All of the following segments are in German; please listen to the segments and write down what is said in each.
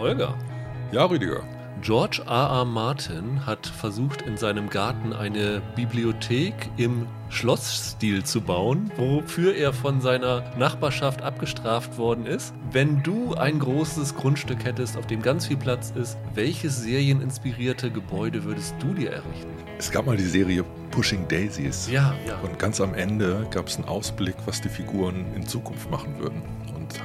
Holger. Ja, Rüdiger. George R. R. Martin hat versucht, in seinem Garten eine Bibliothek im Schlossstil zu bauen, wofür er von seiner Nachbarschaft abgestraft worden ist. Wenn du ein großes Grundstück hättest, auf dem ganz viel Platz ist, welches serieninspirierte Gebäude würdest du dir errichten? Es gab mal die Serie Pushing Daisies. Ja, ja. Und ganz am Ende gab es einen Ausblick, was die Figuren in Zukunft machen würden.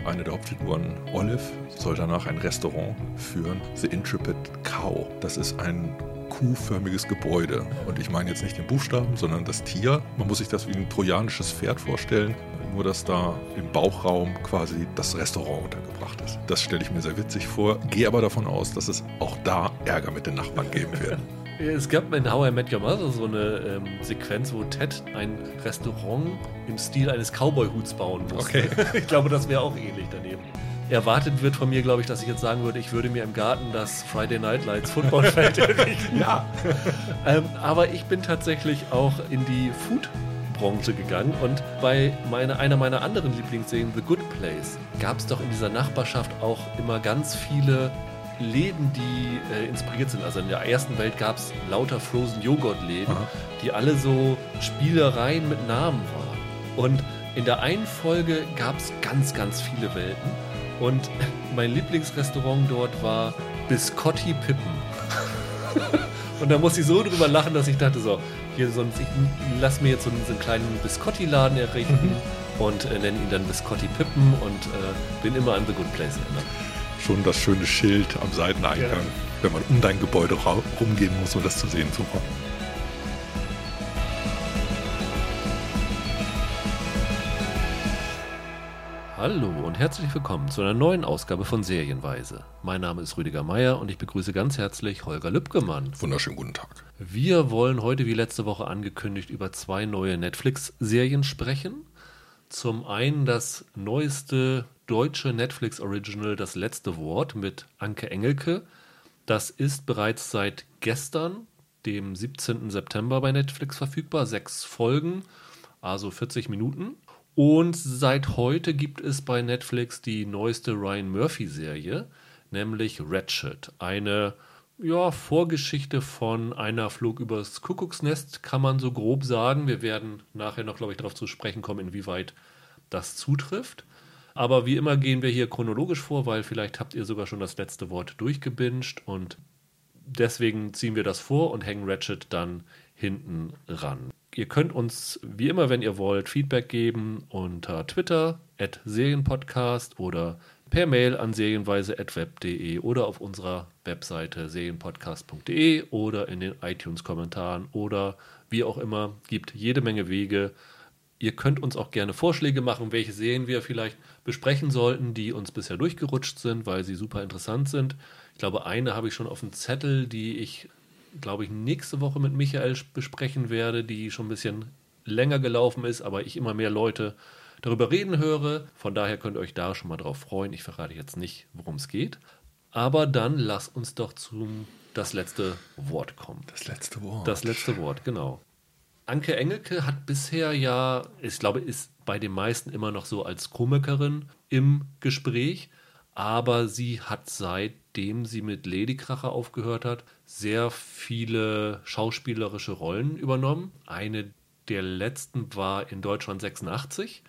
Eine der Hauptfiguren, Olive, soll danach ein Restaurant führen, The Intrepid Cow. Das ist ein kuhförmiges Gebäude. Und ich meine jetzt nicht den Buchstaben, sondern das Tier. Man muss sich das wie ein trojanisches Pferd vorstellen, nur dass da im Bauchraum quasi das Restaurant untergebracht ist. Das stelle ich mir sehr witzig vor, gehe aber davon aus, dass es auch da Ärger mit den Nachbarn geben wird. Es gab in How I Met Your Mother so eine ähm, Sequenz, wo Ted ein Restaurant im Stil eines Cowboy-Huts bauen musste. Okay. Ich glaube, das wäre auch ähnlich daneben. Erwartet wird von mir, glaube ich, dass ich jetzt sagen würde, ich würde mir im Garten das Friday Night Lights Footballfeld errichten. ja. ähm, aber ich bin tatsächlich auch in die Food-Branche gegangen und bei meine, einer meiner anderen Lieblingsserien, The Good Place, gab es doch in dieser Nachbarschaft auch immer ganz viele Läden, die äh, inspiriert sind. Also in der ersten Welt gab es lauter Frozen Joghurt-Läden, die alle so Spielereien mit Namen waren. Und in der einen Folge gab es ganz, ganz viele Welten. Und mein Lieblingsrestaurant dort war Biscotti Pippen. Und da musste ich so drüber lachen, dass ich dachte, so, hier sonst, ich lass mir jetzt so einen, so einen kleinen Biscotti-Laden errichten und äh, nenne ihn dann Biscotti Pippen und äh, bin immer an The Good Place erinnert. Schon das schöne Schild am Seiteneingang, Ja. wenn man um dein Gebäude rumgehen muss, um das zu sehen. Super. Hallo und herzlich willkommen zu einer neuen Ausgabe von Serienweise. Mein Name ist Rüdiger Meier und ich begrüße ganz herzlich Holger Lübgemann. Wunderschönen guten Tag. Wir wollen heute wie letzte Woche angekündigt über zwei neue Netflix-Serien sprechen. Zum einen das neueste deutsche Netflix-Original Das letzte Wort mit Anke Engelke. Das ist bereits seit gestern, dem 17. September bei Netflix verfügbar. Sechs Folgen, also 40 Minuten. Und seit heute gibt es bei Netflix die neueste Ryan Murphy-Serie, nämlich Ratchet. Eine ja, Vorgeschichte von einer Flug übers Kuckucksnest, kann man so grob sagen. Wir werden nachher noch, glaube ich, darauf zu sprechen kommen, inwieweit das zutrifft. Aber wie immer gehen wir hier chronologisch vor, weil vielleicht habt ihr sogar schon das letzte Wort durchgebinged und deswegen ziehen wir das vor und hängen Ratchet dann hinten ran. Ihr könnt uns wie immer, wenn ihr wollt, Feedback geben unter Twitter, at Serienpodcast oder per Mail an serienweise.web.de oder auf unserer Webseite serienpodcast.de oder in den iTunes-Kommentaren oder wie auch immer. Gibt jede Menge Wege. Ihr könnt uns auch gerne Vorschläge machen, welche Serien wir vielleicht besprechen sollten, die uns bisher durchgerutscht sind, weil sie super interessant sind. Ich glaube, eine habe ich schon auf dem Zettel, die ich, glaube ich, nächste Woche mit Michael besprechen werde, die schon ein bisschen länger gelaufen ist, aber ich immer mehr Leute darüber reden höre. Von daher könnt ihr euch da schon mal drauf freuen. Ich verrate jetzt nicht, worum es geht. Aber dann lasst uns doch zum das letzte Wort kommen. Das letzte Wort. Das letzte Wort, genau. Anke Engelke hat bisher ja, ich glaube, ist bei den meisten immer noch so als Komikerin im Gespräch, aber sie hat seitdem sie mit Ladykracher aufgehört hat, sehr viele schauspielerische Rollen übernommen. Eine der letzten war in Deutschland 86.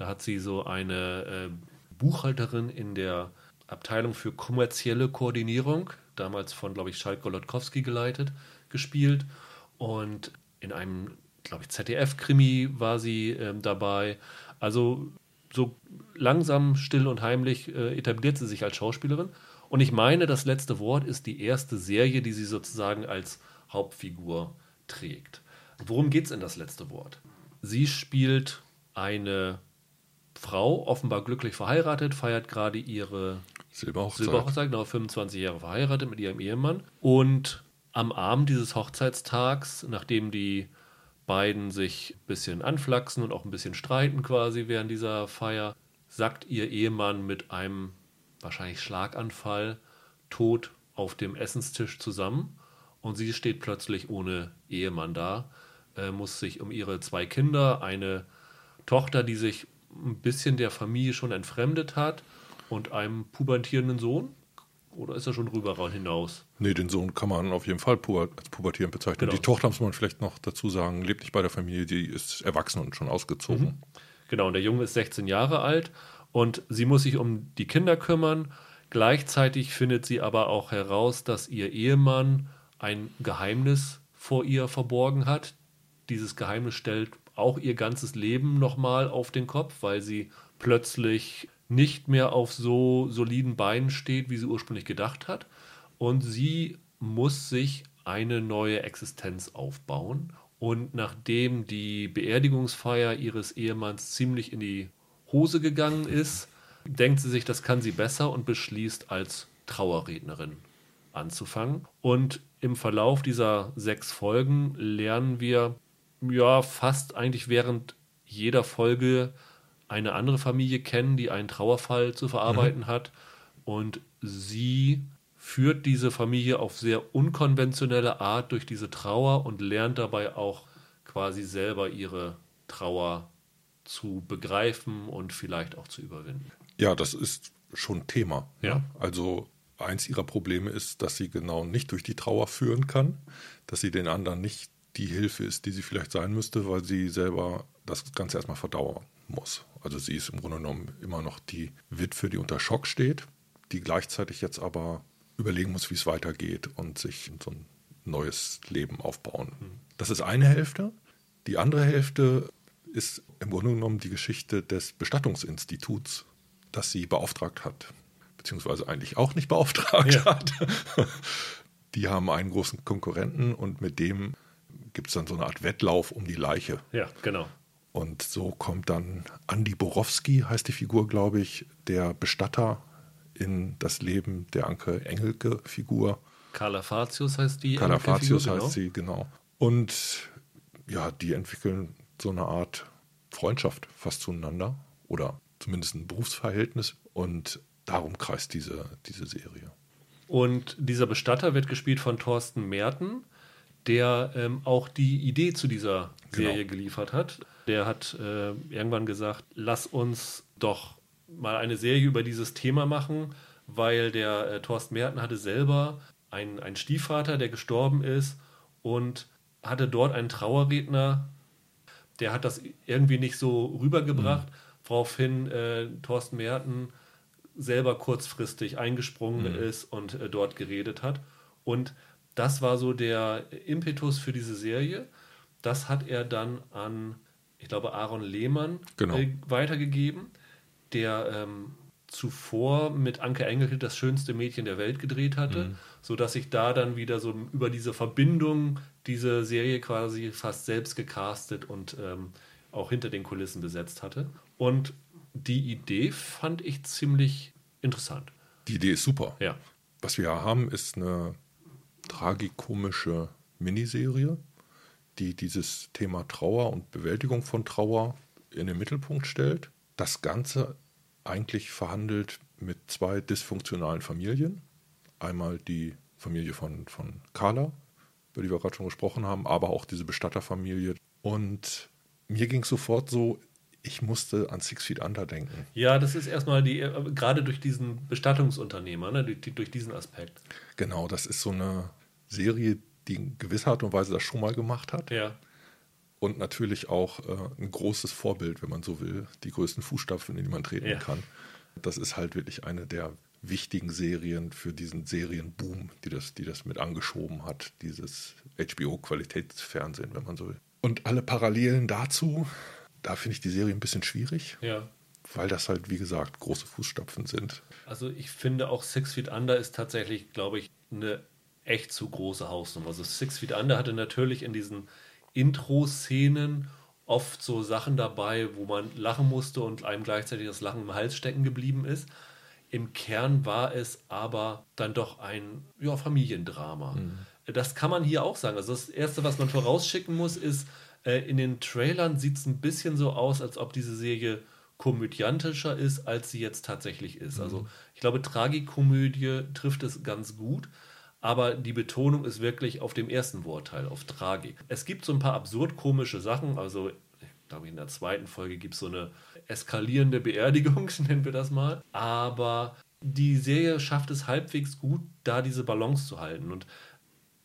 Da hat sie so eine äh, Buchhalterin in der Abteilung für kommerzielle Koordinierung, damals von, glaube ich, Schalk Golodkowski geleitet, gespielt. Und in einem, glaube ich, ZDF-Krimi war sie ähm, dabei. Also so langsam, still und heimlich äh, etabliert sie sich als Schauspielerin. Und ich meine, das letzte Wort ist die erste Serie, die sie sozusagen als Hauptfigur trägt. Worum geht es in das letzte Wort? Sie spielt eine Frau, offenbar glücklich verheiratet, feiert gerade ihre Silberhochzeit. Silberhochzeit, genau 25 Jahre verheiratet mit ihrem Ehemann. Und am Abend dieses Hochzeitstags, nachdem die beiden sich ein bisschen anflaxen und auch ein bisschen streiten quasi während dieser Feier, sackt ihr Ehemann mit einem wahrscheinlich Schlaganfall tot auf dem Essenstisch zusammen und sie steht plötzlich ohne Ehemann da, äh, muss sich um ihre zwei Kinder, eine Tochter, die sich ein bisschen der Familie schon entfremdet hat und einem pubertierenden Sohn Oder ist er schon rüber hinaus? Nee, den Sohn kann man auf jeden Fall als pubertierend bezeichnen. Genau. Die Tochter, muss man vielleicht noch dazu sagen, lebt nicht bei der Familie, die ist erwachsen und schon ausgezogen. Genau, und der Junge ist 16 Jahre alt und sie muss sich um die Kinder kümmern. Gleichzeitig findet sie aber auch heraus, dass ihr Ehemann ein Geheimnis vor ihr verborgen hat. Dieses Geheimnis stellt auch ihr ganzes Leben nochmal auf den Kopf, weil sie plötzlich nicht mehr auf so soliden Beinen steht, wie sie ursprünglich gedacht hat. Und sie muss sich eine neue Existenz aufbauen. Und nachdem die Beerdigungsfeier ihres Ehemanns ziemlich in die Hose gegangen ist, denkt sie sich, das kann sie besser und beschließt, als Trauerrednerin anzufangen. Und im Verlauf dieser sechs Folgen lernen wir ja fast eigentlich während jeder Folge eine andere Familie kennen, die einen Trauerfall zu verarbeiten hat. Und sie führt diese Familie auf sehr unkonventionelle Art durch diese Trauer und lernt dabei auch quasi selber ihre Trauer zu begreifen und vielleicht auch zu überwinden. Ja, das ist schon Thema. Ja. Also eins ihrer Probleme ist, dass sie genau nicht durch die Trauer führen kann, dass sie den anderen nicht die Hilfe ist, die sie vielleicht sein müsste, weil sie selber das Ganze erstmal verdauern muss. Also sie ist im Grunde genommen immer noch die Witwe, die unter Schock steht, die gleichzeitig jetzt aber überlegen muss, wie es weitergeht und sich so ein neues Leben aufbauen. Das ist eine Hälfte. Die andere Hälfte ist im Grunde genommen die Geschichte des Bestattungsinstituts, das sie beauftragt hat, beziehungsweise eigentlich auch nicht beauftragt Ja. hat. Die haben einen großen Konkurrenten und mit dem gibt es dann so eine Art Wettlauf um die Leiche. Ja, genau. Und so kommt dann Andy Borowski, heißt die Figur, glaube ich, der Bestatter in das Leben der Anke Engelke-Figur. Carla Fatius heißt die. Calafatius Enkelfigur, heißt sie, genau. Und ja, die entwickeln so eine Art Freundschaft fast zueinander oder zumindest ein Berufsverhältnis und darum kreist diese, diese Serie. Und dieser Bestatter wird gespielt von Thorsten Merten, der ähm, auch die Idee zu dieser Serie Genau. geliefert hat. Der hat äh, irgendwann gesagt, lass uns doch mal eine Serie über dieses Thema machen, weil der äh, Thorsten Merten hatte selber einen, einen Stiefvater, der gestorben ist und hatte dort einen Trauerredner, der hat das irgendwie nicht so rübergebracht, woraufhin äh, Thorsten Merten selber kurzfristig eingesprungen ist und äh, dort geredet hat. Und das war so der Impetus für diese Serie. Das hat er dann an, ich glaube, Aaron Lehmann Genau. äh, weitergegeben, der ähm, zuvor mit Anke Engelke das schönste Mädchen der Welt gedreht hatte, sodass sich da dann wieder so über diese Verbindung diese Serie quasi fast selbst gecastet und ähm, auch hinter den Kulissen besetzt hatte. Und die Idee fand ich ziemlich interessant. Die Idee ist super. Ja. Was wir haben, ist eine tragikomische Miniserie, die dieses Thema Trauer und Bewältigung von Trauer in den Mittelpunkt stellt. Das Ganze eigentlich verhandelt mit zwei dysfunktionalen Familien. Einmal die Familie von, von Carla, über die wir gerade schon gesprochen haben, aber auch diese Bestatterfamilie. Und mir ging es sofort so, ich musste an Six Feet Under denken. Ja, das ist erstmal die, äh, gerade durch diesen Bestattungsunternehmer, ne, durch, durch diesen Aspekt. Genau, das ist so eine Serie, die in gewisser Art und Weise das schon mal gemacht hat. Ja. Und natürlich auch äh, ein großes Vorbild, wenn man so will, die größten Fußstapfen, in die man treten Ja. kann. Das ist halt wirklich eine der wichtigen Serien für diesen Serienboom, die das, die das mit angeschoben hat, dieses HBO-Qualitätsfernsehen, wenn man so will. Und alle Parallelen dazu, da finde ich die Serie ein bisschen schwierig, Ja. weil das halt, wie gesagt, große Fußstapfen sind. Also ich finde auch Six Feet Under ist tatsächlich, glaube ich, eine echt zu große Hausnummer. Also Six Feet Under hatte natürlich in diesen Intro-Szenen oft so Sachen dabei, wo man lachen musste und einem gleichzeitig das Lachen im Hals stecken geblieben ist. Im Kern war es aber dann doch ein ja, Familiendrama. Das kann man hier auch sagen. Also das Erste, was man vorausschicken muss, ist, äh, in den Trailern sieht es ein bisschen so aus, als ob diese Serie komödiantischer ist, als sie jetzt tatsächlich ist. Also ich glaube, Tragikomödie trifft es ganz gut, aber die Betonung ist wirklich auf dem ersten Wortteil, auf Tragik. Es gibt so ein paar absurd komische Sachen, also ich glaube, in der zweiten Folge gibt es so eine eskalierende Beerdigung, nennen wir das mal. Aber die Serie schafft es halbwegs gut, da diese Balance zu halten. Und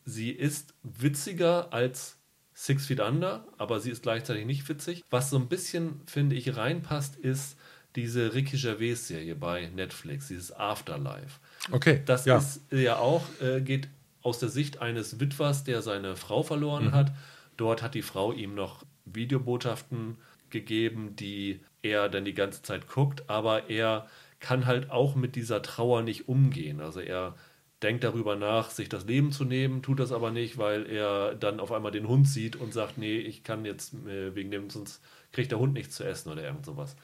sie ist witziger als Six Feet Under, aber sie ist gleichzeitig nicht witzig. Was so ein bisschen, finde ich, reinpasst, ist diese Ricky Gervais-Serie bei Netflix, dieses Afterlife. Okay. Das ja. ist ja auch, äh, geht aus der Sicht eines Witwers, der seine Frau verloren mhm. hat. Dort hat die Frau ihm noch Videobotschaften gegeben, die er dann die ganze Zeit guckt, aber er kann halt auch mit dieser Trauer nicht umgehen. Also er denkt darüber nach, sich das Leben zu nehmen, tut das aber nicht, weil er dann auf einmal den Hund sieht und sagt, nee, ich kann jetzt äh, wegen dem, sonst kriegt der Hund nichts zu essen oder irgend sowas.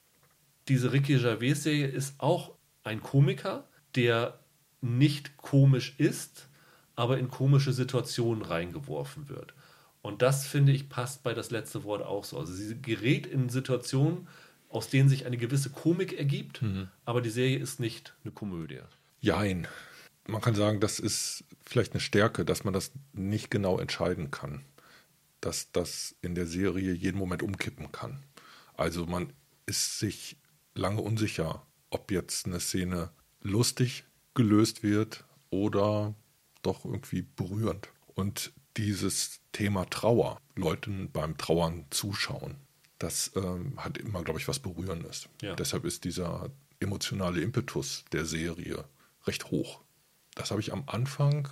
Diese Ricky Gervais-Serie ist auch ein Komiker, der nicht komisch ist, aber in komische Situationen reingeworfen wird. Und das, finde ich, passt bei das letzte Wort auch so. Also sie gerät in Situationen, aus denen sich eine gewisse Komik ergibt, mhm. aber die Serie ist nicht eine Komödie. Jein man kann sagen, das ist vielleicht eine Stärke, dass man das nicht genau entscheiden kann. Dass das in der Serie jeden Moment umkippen kann. Also man ist sich lange unsicher, ob jetzt eine Szene lustig gelöst wird oder doch irgendwie berührend. Und dieses Thema Trauer, Leuten beim Trauern zuschauen, das ähm, hat immer, glaube ich, was Berührendes. Ja. Deshalb ist dieser emotionale Impetus der Serie recht hoch. Das habe ich am Anfang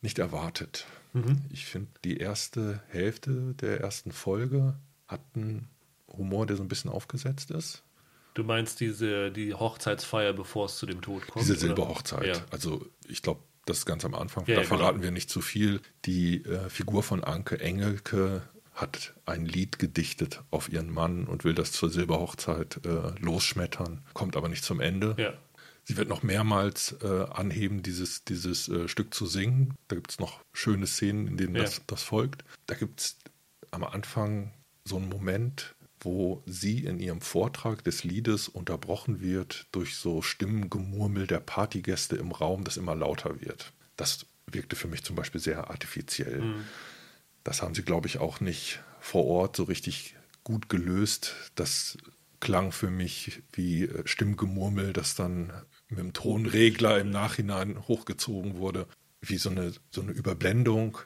nicht erwartet. Mhm. Ich finde, die erste Hälfte der ersten Folge hat einen Humor, der so ein bisschen aufgesetzt ist. Du meinst diese die Hochzeitsfeier, bevor es zu dem Tod kommt? Diese Silberhochzeit. Ja. Also ich glaube, das ist ganz am Anfang. Ja, da verraten genau. wir nicht zu viel. Die äh, Figur von Anke Engelke hat ein Lied gedichtet auf ihren Mann und will das zur Silberhochzeit äh, losschmettern, kommt aber nicht zum Ende. Ja. Sie wird noch mehrmals äh, anheben, dieses, dieses äh, Stück zu singen. Da gibt es noch schöne Szenen, in denen ja. das, das folgt. Da gibt es am Anfang so einen Moment, wo sie in ihrem Vortrag des Liedes unterbrochen wird durch so Stimmengemurmel der Partygäste im Raum, das immer lauter wird. Das wirkte für mich zum Beispiel sehr artifiziell. Mhm. Das haben sie, glaube ich, auch nicht vor Ort so richtig gut gelöst. Das klang für mich wie äh, Stimmgemurmel, das dann mit dem Tonregler im Nachhinein hochgezogen wurde, wie so eine, so eine Überblendung.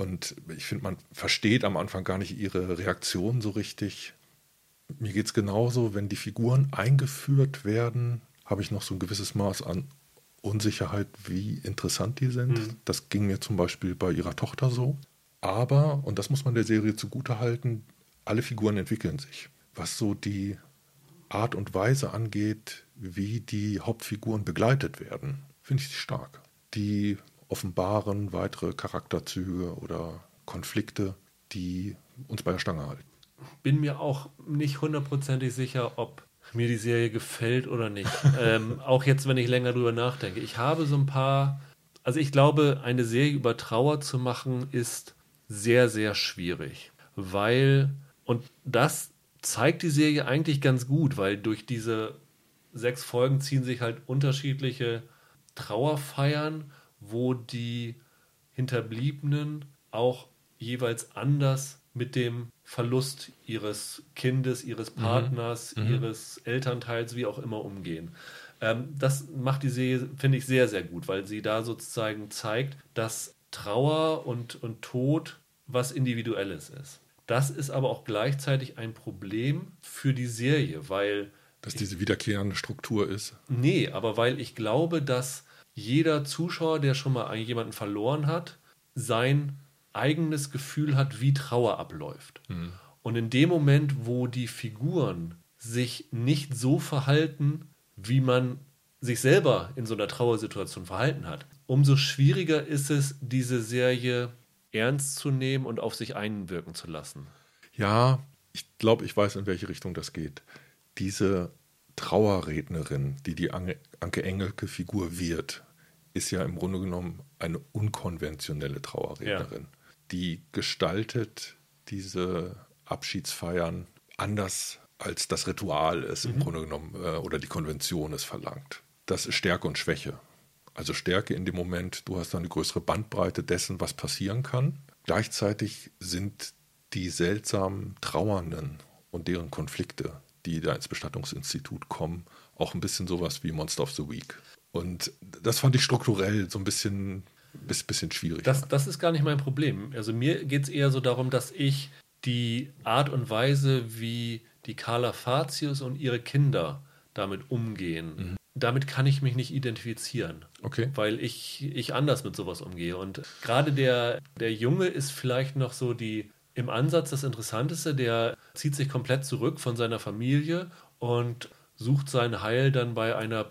Und ich finde, man versteht am Anfang gar nicht ihre Reaktion so richtig. Mir geht es genauso, wenn die Figuren eingeführt werden, habe ich noch so ein gewisses Maß an Unsicherheit, wie interessant die sind. Mhm. Das ging mir zum Beispiel bei ihrer Tochter so. Aber, und das muss man der Serie zugutehalten, alle Figuren entwickeln sich. Was so die Art und Weise angeht, wie die Hauptfiguren begleitet werden, finde ich stark. Die offenbaren weitere Charakterzüge oder Konflikte, die uns bei der Stange halten. Bin mir auch nicht hundertprozentig sicher, ob mir die Serie gefällt oder nicht. ähm, auch jetzt, wenn ich länger drüber nachdenke. Ich habe so ein paar. Also, ich glaube, eine Serie über Trauer zu machen, ist sehr, sehr schwierig. Weil, und das zeigt die Serie eigentlich ganz gut, weil durch diese sechs Folgen ziehen sich halt unterschiedliche Trauerfeiern, wo die Hinterbliebenen auch jeweils anders mit dem Verlust ihres Kindes, ihres mhm. Partners, mhm. ihres Elternteils, wie auch immer umgehen. Ähm, das macht die Serie, finde ich, sehr, sehr gut, weil sie da sozusagen zeigt, dass Trauer und, und Tod was Individuelles ist. Das ist aber auch gleichzeitig ein Problem für die Serie, weil dass diese wiederkehrende Struktur ist? Nee, aber weil ich glaube, dass jeder Zuschauer, der schon mal jemanden verloren hat, sein eigenes Gefühl hat, wie Trauer abläuft. Mhm. Und in dem Moment, wo die Figuren sich nicht so verhalten, wie man sich selber in so einer Trauersituation verhalten hat, umso schwieriger ist es, diese Serie ernst zu nehmen und auf sich einwirken zu lassen. Ja, ich glaube, ich weiß, in welche Richtung das geht diese Trauerrednerin, die die Anke Engelke Figur wird, ist ja im Grunde genommen eine unkonventionelle Trauerrednerin. Ja. Die gestaltet diese Abschiedsfeiern anders, als das Ritual es mhm. im Grunde genommen äh, oder die Konvention es verlangt. Das ist Stärke und Schwäche. Also Stärke in dem Moment, du hast eine größere Bandbreite dessen, was passieren kann. Gleichzeitig sind die seltsamen Trauernden und deren Konflikte die da ins Bestattungsinstitut kommen, auch ein bisschen sowas wie Monster of the Week. Und das fand ich strukturell so ein bisschen, bisschen schwierig. Das, das ist gar nicht mein Problem. Also mir geht es eher so darum, dass ich die Art und Weise, wie die Carla Fatius und ihre Kinder damit umgehen, mhm. damit kann ich mich nicht identifizieren. Okay. Weil ich, ich anders mit sowas umgehe. Und gerade der, der Junge ist vielleicht noch so die im Ansatz das Interessanteste, der zieht sich komplett zurück von seiner Familie und sucht sein Heil dann bei einer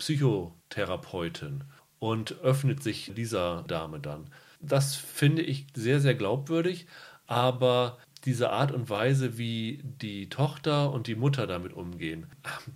Psychotherapeutin und öffnet sich dieser Dame dann. Das finde ich sehr, sehr glaubwürdig, aber diese Art und Weise, wie die Tochter und die Mutter damit umgehen,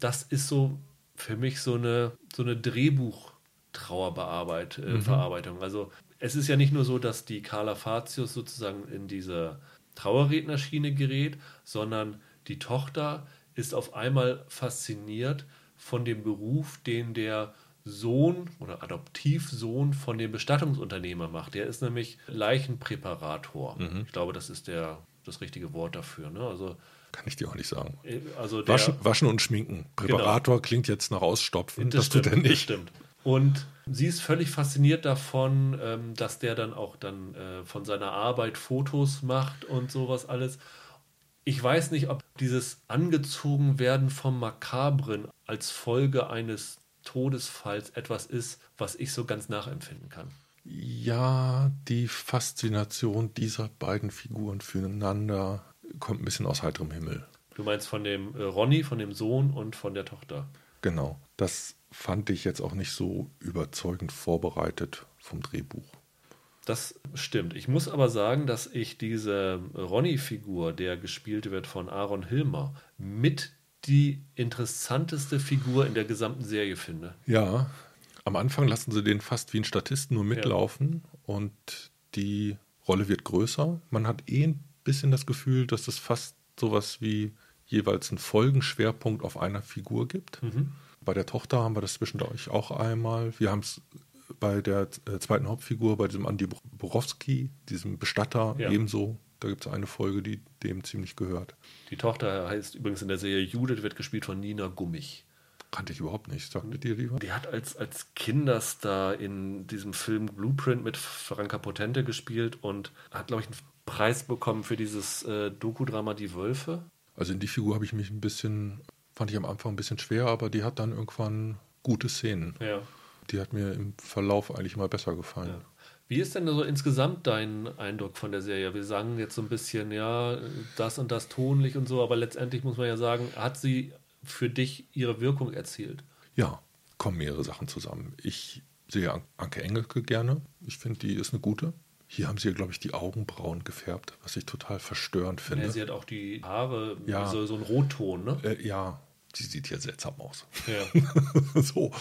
das ist so für mich so eine, so eine Drehbuch-Trauerverarbeitung. Äh, mhm. Also es ist ja nicht nur so, dass die Carla Fatius sozusagen in diese Trauerrednerschiene gerät, sondern die Tochter ist auf einmal fasziniert von dem Beruf, den der Sohn oder Adoptivsohn von dem Bestattungsunternehmer macht. Der ist nämlich Leichenpräparator. Mhm. Ich glaube, das ist der, das richtige Wort dafür. Ne? Also, Kann ich dir auch nicht sagen. Äh, also waschen, waschen, und schminken. Präparator genau. klingt jetzt nach Ausstopfen. Das, das tut er nicht. Das stimmt. Und sie ist völlig fasziniert davon, ähm, dass der dann auch dann äh, von seiner Arbeit Fotos macht und sowas alles. Ich weiß nicht, ob dieses Angezogenwerden vom Makabren als Folge eines Todesfalls etwas ist, was ich so ganz nachempfinden kann. Ja, die Faszination dieser beiden Figuren füreinander kommt ein bisschen aus heiterem Himmel. Du meinst von dem äh, Ronny, von dem Sohn und von der Tochter? Genau. Das fand ich jetzt auch nicht so überzeugend vorbereitet vom Drehbuch. Das stimmt. Ich muss aber sagen, dass ich diese Ronny-Figur, der gespielt wird von Aaron Hilmer, mit die interessanteste Figur in der gesamten Serie finde. Ja, am Anfang lassen sie den fast wie ein Statisten nur mitlaufen ja. und die Rolle wird größer. Man hat eh ein bisschen das Gefühl, dass es fast sowas wie jeweils einen Folgenschwerpunkt auf einer Figur gibt. Mhm. Bei der Tochter haben wir das zwischendurch auch einmal. Wir haben es bei der äh, zweiten Hauptfigur, bei diesem Andy Borowski, diesem Bestatter, ja. ebenso. Da gibt es eine Folge, die dem ziemlich gehört. Die Tochter heißt übrigens in der Serie Judith, wird gespielt von Nina Gummich. Kannte ich überhaupt nicht. Sagte dir lieber? Die hat als, als Kinderstar in diesem Film Blueprint mit Franka Potente gespielt und hat, glaube ich, einen Preis bekommen für dieses äh, Doku-Drama Die Wölfe. Also in die Figur habe ich mich ein bisschen Fand ich am Anfang ein bisschen schwer, aber die hat dann irgendwann gute Szenen. Ja. Die hat mir im Verlauf eigentlich mal besser gefallen. Ja. Wie ist denn so insgesamt dein Eindruck von der Serie? Wir sagen jetzt so ein bisschen, ja, das und das tonlich und so, aber letztendlich muss man ja sagen, hat sie für dich ihre Wirkung erzielt? Ja, kommen mehrere Sachen zusammen. Ich sehe Anke Engelke gerne. Ich finde, die ist eine gute. Hier haben sie, glaube ich, die Augenbrauen gefärbt, was ich total verstörend finde. Ja, sie hat auch die Haare, ja. so, so einen Rotton, ne? Äh, ja, die sieht ja seltsam aus. Ja. so.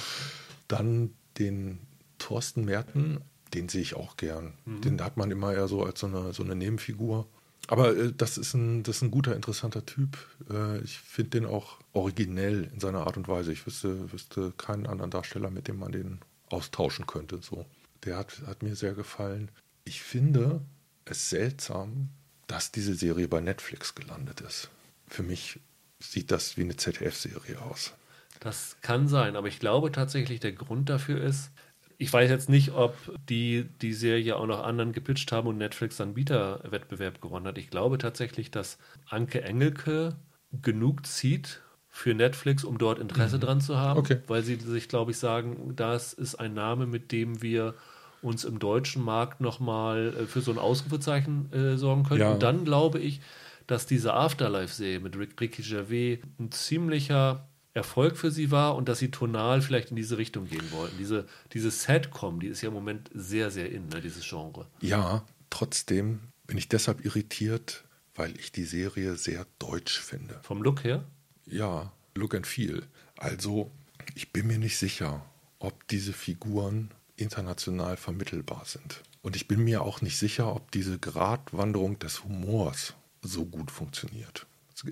Dann den Thorsten Merten, den sehe ich auch gern. Mhm. Den hat man immer eher so als so eine, so eine Nebenfigur. Aber äh, das, ist ein, das ist ein guter, interessanter Typ. Äh, ich finde den auch originell in seiner Art und Weise. Ich wüsste, wüsste keinen anderen Darsteller, mit dem man den austauschen könnte. So. Der hat, hat mir sehr gefallen. Ich finde es seltsam, dass diese Serie bei Netflix gelandet ist. Für mich sieht das wie eine ZDF-Serie aus. Das kann sein, aber ich glaube tatsächlich, der Grund dafür ist, ich weiß jetzt nicht, ob die die Serie auch noch anderen gepitcht haben und Netflix dann Bieterwettbewerb gewonnen hat. Ich glaube tatsächlich, dass Anke Engelke genug zieht für Netflix, um dort Interesse mhm. dran zu haben, okay. weil sie sich, glaube ich, sagen, das ist ein Name, mit dem wir uns im deutschen Markt nochmal äh, für so ein Ausrufezeichen äh, sorgen können. Ja. Und dann glaube ich, dass diese Afterlife-Serie mit Rick, Ricky Gervais ein ziemlicher Erfolg für sie war und dass sie tonal vielleicht in diese Richtung gehen wollten. Diese, diese Sadcom, die ist ja im Moment sehr, sehr in, ne, dieses Genre. Ja, trotzdem bin ich deshalb irritiert, weil ich die Serie sehr deutsch finde. Vom Look her? Ja, Look and Feel. Also, ich bin mir nicht sicher, ob diese Figuren international vermittelbar sind. Und ich bin mir auch nicht sicher, ob diese Gratwanderung des Humors so gut funktioniert.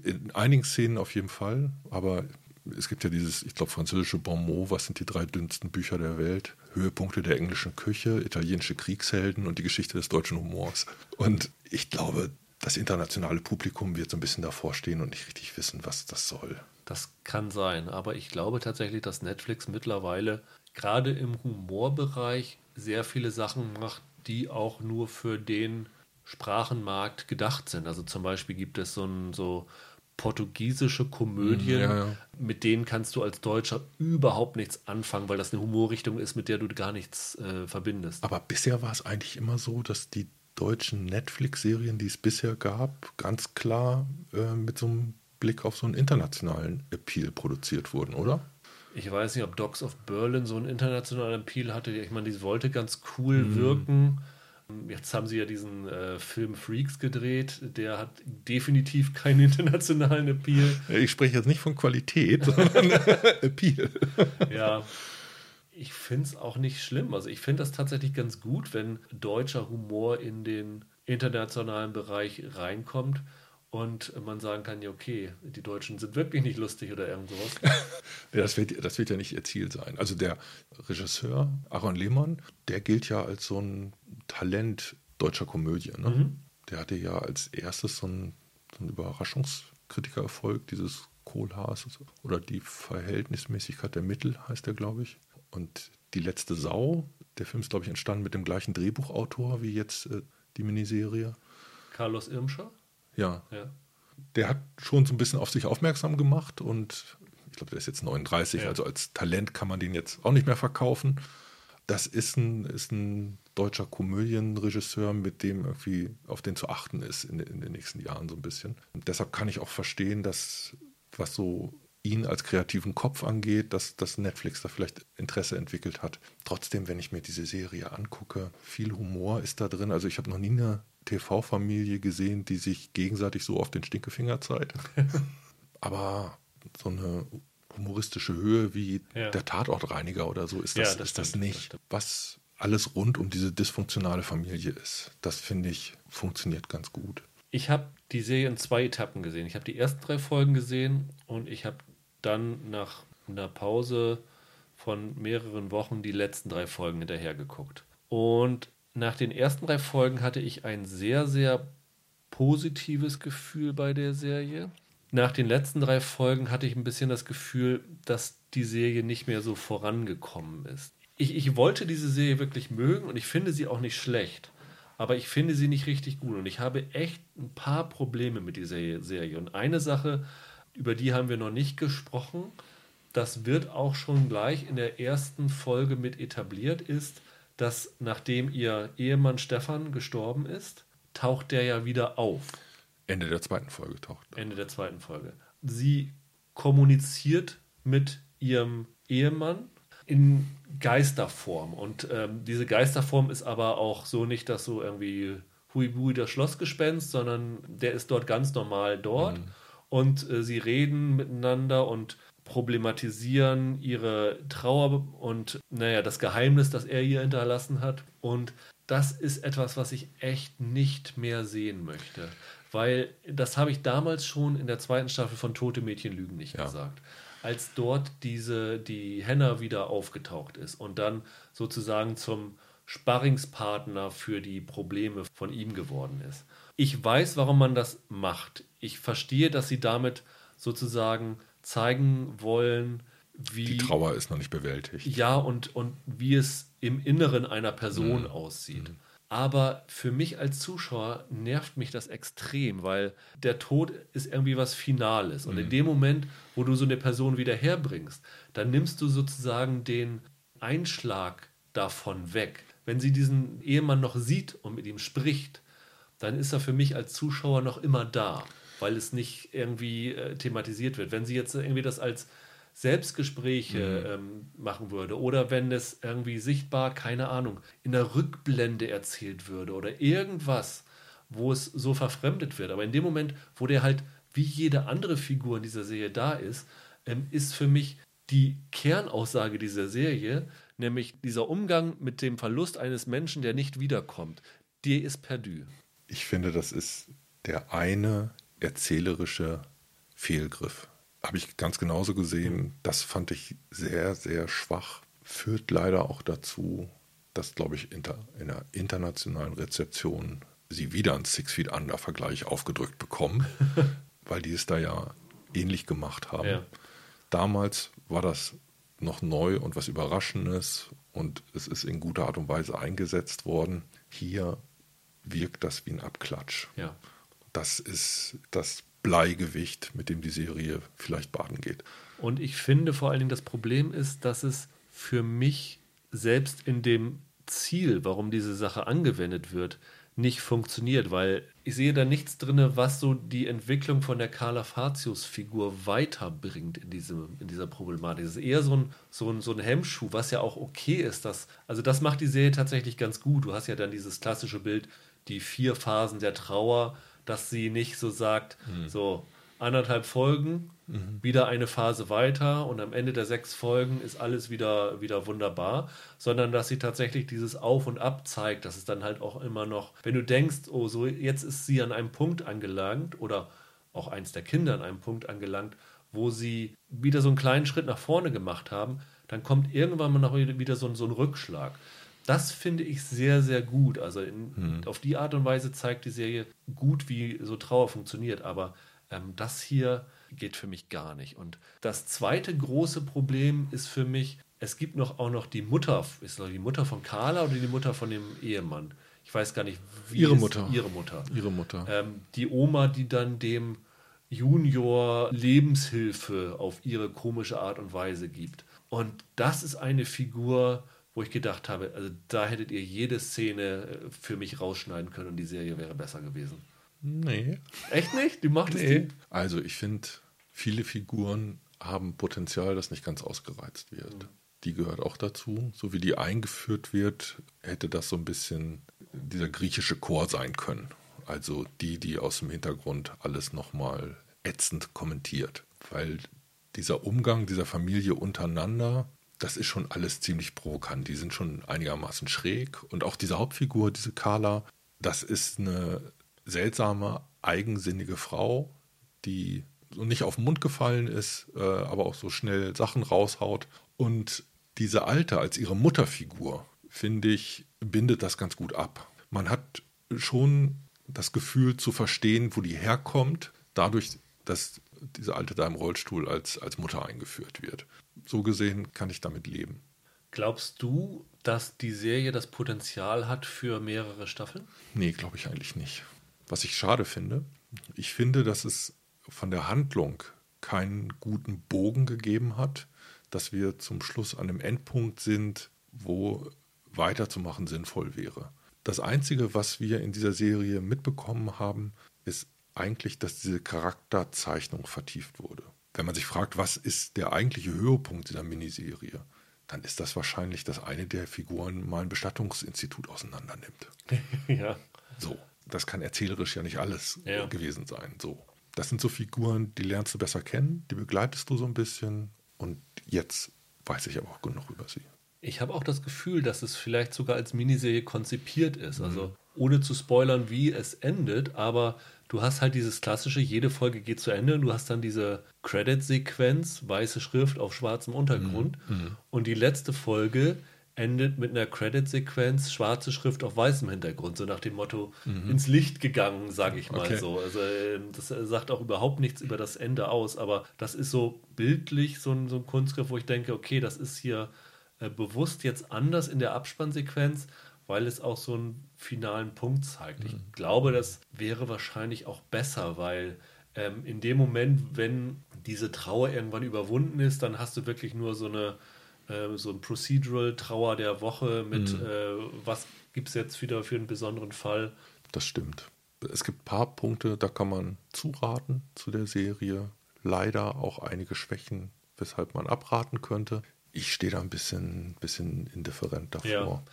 In einigen Szenen auf jeden Fall, aber es gibt ja dieses, ich glaube, französische Bon mot, was sind die drei dünnsten Bücher der Welt? Höhepunkte der englischen Küche, italienische Kriegshelden und die Geschichte des deutschen Humors. Und ich glaube, das internationale Publikum wird so ein bisschen davor stehen und nicht richtig wissen, was das soll. Das kann sein, aber ich glaube tatsächlich, dass Netflix mittlerweile gerade im Humorbereich sehr viele Sachen macht, die auch nur für den Sprachenmarkt gedacht sind. Also zum Beispiel gibt es so ein so portugiesische Komödien, ja, ja. mit denen kannst du als Deutscher überhaupt nichts anfangen, weil das eine Humorrichtung ist, mit der du gar nichts äh, verbindest. Aber bisher war es eigentlich immer so, dass die deutschen Netflix-Serien, die es bisher gab, ganz klar äh, mit so einem Blick auf so einen internationalen Appeal produziert wurden, oder? Ich weiß nicht, ob Dogs of Berlin so einen internationalen Appeal hatte. Ich meine, die wollte ganz cool mhm. wirken. Jetzt haben sie ja diesen äh, Film Freaks gedreht, der hat definitiv keinen internationalen Appeal. Ich spreche jetzt nicht von Qualität, sondern Appeal. Ja, ich finde es auch nicht schlimm. Also ich finde das tatsächlich ganz gut, wenn deutscher Humor in den internationalen Bereich reinkommt und man sagen kann, ja, okay, die Deutschen sind wirklich nicht lustig oder irgend sowas. ja, das, wird, das wird ja nicht ihr Ziel sein. Also der Regisseur Aaron Lehmann, der gilt ja als so ein Talent deutscher Komödie. Ne? Mhm. Der hatte ja als erstes so einen, so Überraschungskritikererfolg, dieses Kohlhaas oder die Verhältnismäßigkeit der Mittel heißt der, glaube ich. Und die letzte Sau, der Film ist, glaube ich, entstanden mit dem gleichen Drehbuchautor wie jetzt äh, die Miniserie. Carlos Irmscher? Ja. ja. Der hat schon so ein bisschen auf sich aufmerksam gemacht und ich glaube, der ist jetzt 39, ja. also als Talent kann man den jetzt auch nicht mehr verkaufen. Das ist ein, ist ein deutscher Komödienregisseur, mit dem irgendwie auf den zu achten ist in, in den nächsten Jahren so ein bisschen. Und deshalb kann ich auch verstehen, dass was so ihn als kreativen Kopf angeht, dass, dass Netflix da vielleicht Interesse entwickelt hat. Trotzdem, wenn ich mir diese Serie angucke, viel Humor ist da drin. Also ich habe noch nie eine TV-Familie gesehen, die sich gegenseitig so auf den Stinkefinger zeigt. Aber so eine humoristische Höhe wie ja. der Tatortreiniger oder so ist das, ja, das, ist das nicht. Was alles rund um diese dysfunktionale Familie ist, das finde ich funktioniert ganz gut. Ich habe die Serie in zwei Etappen gesehen. Ich habe die ersten drei Folgen gesehen und ich habe dann nach einer Pause von mehreren Wochen die letzten drei Folgen hinterher geguckt. Und nach den ersten drei Folgen hatte ich ein sehr, sehr positives Gefühl bei der Serie. Nach den letzten drei Folgen hatte ich ein bisschen das Gefühl, dass die Serie nicht mehr so vorangekommen ist. Ich, ich wollte diese Serie wirklich mögen und ich finde sie auch nicht schlecht, aber ich finde sie nicht richtig gut und ich habe echt ein paar Probleme mit dieser Serie. Und eine Sache, über die haben wir noch nicht gesprochen, das wird auch schon gleich in der ersten Folge mit etabliert, ist, dass nachdem ihr Ehemann Stefan gestorben ist, taucht der ja wieder auf. Ende der zweiten Folge taucht. Ende der zweiten Folge. Sie kommuniziert mit ihrem Ehemann in Geisterform. Und ähm, diese Geisterform ist aber auch so nicht, dass so irgendwie Huibui das Schlossgespenst, sondern der ist dort ganz normal dort. Mhm. Und äh, sie reden miteinander und problematisieren ihre Trauer und naja, das Geheimnis, das er ihr hinterlassen hat. Und das ist etwas, was ich echt nicht mehr sehen möchte. Weil das habe ich damals schon in der zweiten Staffel von Tote Mädchen Lügen nicht ja. gesagt. Als dort diese, die Henna wieder aufgetaucht ist und dann sozusagen zum Sparringspartner für die Probleme von ihm geworden ist. Ich weiß, warum man das macht. Ich verstehe, dass sie damit sozusagen zeigen wollen, wie. Die Trauer ist noch nicht bewältigt. Ja, und, und wie es im Inneren einer Person mhm. aussieht. Mhm. Aber für mich als Zuschauer nervt mich das extrem, weil der Tod ist irgendwie was Finales. Und mhm. in dem Moment, wo du so eine Person wieder herbringst, dann nimmst du sozusagen den Einschlag davon weg. Wenn sie diesen Ehemann noch sieht und mit ihm spricht, dann ist er für mich als Zuschauer noch immer da weil es nicht irgendwie äh, thematisiert wird. Wenn sie jetzt irgendwie das als Selbstgespräche mhm. ähm, machen würde oder wenn es irgendwie sichtbar, keine Ahnung, in der Rückblende erzählt würde oder irgendwas, wo es so verfremdet wird. Aber in dem Moment, wo der halt wie jede andere Figur in dieser Serie da ist, ähm, ist für mich die Kernaussage dieser Serie, nämlich dieser Umgang mit dem Verlust eines Menschen, der nicht wiederkommt, der ist perdu. Ich finde, das ist der eine erzählerische Fehlgriff. Habe ich ganz genauso gesehen. Das fand ich sehr, sehr schwach. Führt leider auch dazu, dass, glaube ich, in der internationalen Rezeption sie wieder einen Six Feet Under Vergleich aufgedrückt bekommen, weil die es da ja ähnlich gemacht haben. Ja. Damals war das noch neu und was Überraschendes und es ist in guter Art und Weise eingesetzt worden. Hier wirkt das wie ein Abklatsch. Ja. Das ist das Bleigewicht, mit dem die Serie vielleicht baden geht. Und ich finde vor allen Dingen, das Problem ist, dass es für mich selbst in dem Ziel, warum diese Sache angewendet wird, nicht funktioniert, weil ich sehe da nichts drin, was so die Entwicklung von der Carla Fatius-Figur weiterbringt in, diesem, in dieser Problematik. Es ist eher so ein, so, ein, so ein Hemmschuh, was ja auch okay ist. Dass, also das macht die Serie tatsächlich ganz gut. Du hast ja dann dieses klassische Bild, die vier Phasen der Trauer, dass sie nicht so sagt, mhm. so anderthalb Folgen, mhm. wieder eine Phase weiter und am Ende der sechs Folgen ist alles wieder, wieder wunderbar, sondern dass sie tatsächlich dieses Auf und Ab zeigt, dass es dann halt auch immer noch, wenn du denkst, oh, so jetzt ist sie an einem Punkt angelangt oder auch eins der Kinder an einem Punkt angelangt, wo sie wieder so einen kleinen Schritt nach vorne gemacht haben, dann kommt irgendwann mal noch wieder so, so ein Rückschlag. Das finde ich sehr, sehr gut. Also in, hm. auf die Art und Weise zeigt die Serie gut, wie so Trauer funktioniert. Aber ähm, das hier geht für mich gar nicht. Und das zweite große Problem ist für mich, es gibt noch auch noch die Mutter, ist das die Mutter von Carla oder die Mutter von dem Ehemann? Ich weiß gar nicht, wie ihre Mutter. Ihre Mutter. Ihre Mutter. Ähm, die Oma, die dann dem Junior Lebenshilfe auf ihre komische Art und Weise gibt. Und das ist eine Figur, wo ich gedacht habe, also da hättet ihr jede Szene äh, für mich rausschneiden können und die Serie wäre besser gewesen. Nee. Echt nicht? Die macht nee. es Also ich finde, viele Figuren haben Potenzial, das nicht ganz ausgereizt wird. Mhm. Die gehört auch dazu. So wie die eingeführt wird, hätte das so ein bisschen dieser griechische Chor sein können. Also die, die aus dem Hintergrund alles nochmal ätzend kommentiert. Weil dieser Umgang dieser Familie untereinander, das ist schon alles ziemlich provokant. Die sind schon einigermaßen schräg. Und auch diese Hauptfigur, diese Carla, das ist eine seltsame, eigensinnige Frau, die so nicht auf den Mund gefallen ist, äh, aber auch so schnell Sachen raushaut. Und diese Alte als ihre Mutterfigur, finde ich, bindet das ganz gut ab. Man hat schon das Gefühl zu verstehen, wo die herkommt, dadurch, dass diese Alte da im Rollstuhl als, als Mutter eingeführt wird. So gesehen kann ich damit leben. Glaubst du, dass die Serie das Potenzial hat für mehrere Staffeln? Nee, glaube ich eigentlich nicht. Was ich schade finde, ich finde, dass es von der Handlung keinen guten Bogen gegeben hat, dass wir zum Schluss an einem Endpunkt sind, wo weiterzumachen sinnvoll wäre. Das Einzige, was wir in dieser Serie mitbekommen haben, ist eigentlich, dass diese Charakterzeichnung vertieft wurde. Wenn man sich fragt, was ist der eigentliche Höhepunkt dieser Miniserie, dann ist das wahrscheinlich, dass eine der Figuren mal ein Bestattungsinstitut auseinandernimmt. ja. So das kann erzählerisch ja nicht alles ja. gewesen sein. So. Das sind so Figuren, die lernst du besser kennen, die begleitest du so ein bisschen und jetzt weiß ich aber auch genug über sie. Ich habe auch das Gefühl, dass es vielleicht sogar als Miniserie konzipiert ist. Mhm. Also ohne zu spoilern, wie es endet, aber du hast halt dieses klassische, jede Folge geht zu Ende und du hast dann diese Credit-Sequenz, weiße Schrift auf schwarzem Untergrund mhm. mhm. und die letzte Folge endet mit einer Credit-Sequenz, schwarze Schrift auf weißem Hintergrund, so nach dem Motto mhm. ins Licht gegangen, sage ich mal okay. so. Also ähm, das sagt auch überhaupt nichts über das Ende aus, aber das ist so bildlich so ein, so ein Kunstgriff, wo ich denke, okay, das ist hier äh, bewusst jetzt anders in der Abspannsequenz, weil es auch so einen finalen Punkt zeigt. Mhm. Ich glaube, das wäre wahrscheinlich auch besser, weil ähm, in dem Moment, wenn diese Trauer irgendwann überwunden ist, dann hast du wirklich nur so eine äh, so ein Procedural-Trauer der Woche mit, mhm. äh, was gibt es jetzt wieder für einen besonderen Fall. Das stimmt. Es gibt ein paar Punkte, da kann man zuraten zu der Serie. Leider auch einige Schwächen, weshalb man abraten könnte. Ich stehe da ein bisschen, bisschen indifferent davor. Ja.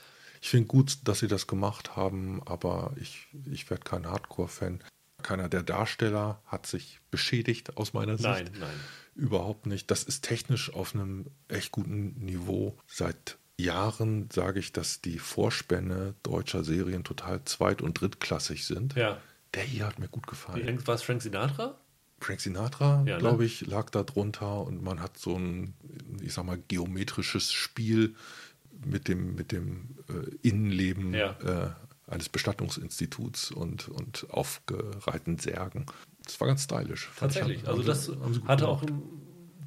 Ich finde gut, dass sie das gemacht haben, aber ich, ich werde kein Hardcore-Fan. Keiner der Darsteller hat sich beschädigt aus meiner Sicht. Nein, nein. Überhaupt nicht. Das ist technisch auf einem echt guten Niveau. Seit Jahren sage ich, dass die Vorspänne deutscher Serien total zweit- und drittklassig sind. Ja. Der hier hat mir gut gefallen. War es Frank Sinatra? Frank Sinatra, ja, ne? glaube ich, lag da drunter und man hat so ein, ich sag mal, geometrisches Spiel mit dem, mit dem äh, Innenleben ja. äh, eines Bestattungsinstituts und, und aufgereihten Särgen. Das war ganz stylisch. Tatsächlich. Also das hatte auch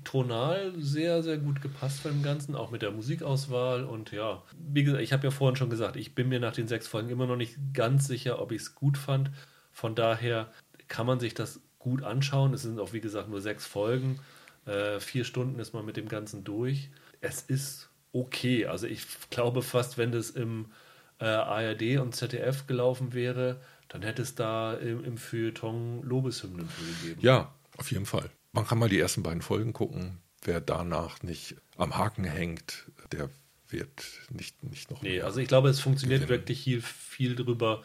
tonal sehr, sehr gut gepasst beim Ganzen, auch mit der Musikauswahl. Und ja, wie gesagt, ich habe ja vorhin schon gesagt, ich bin mir nach den sechs Folgen immer noch nicht ganz sicher, ob ich es gut fand. Von daher kann man sich das gut anschauen. Es sind auch, wie gesagt, nur sechs Folgen. Äh, vier Stunden ist man mit dem Ganzen durch. Es ist okay. Also ich glaube fast, wenn das im äh, ARD und ZDF gelaufen wäre, dann hätte es da im, im Feuilleton Lobeshymnen für gegeben. Ja, auf jeden Fall. Man kann mal die ersten beiden Folgen gucken. Wer danach nicht am Haken hängt, der wird nicht, nicht noch. Nee, also ich glaube, es funktioniert gewinnen. wirklich viel, viel drüber,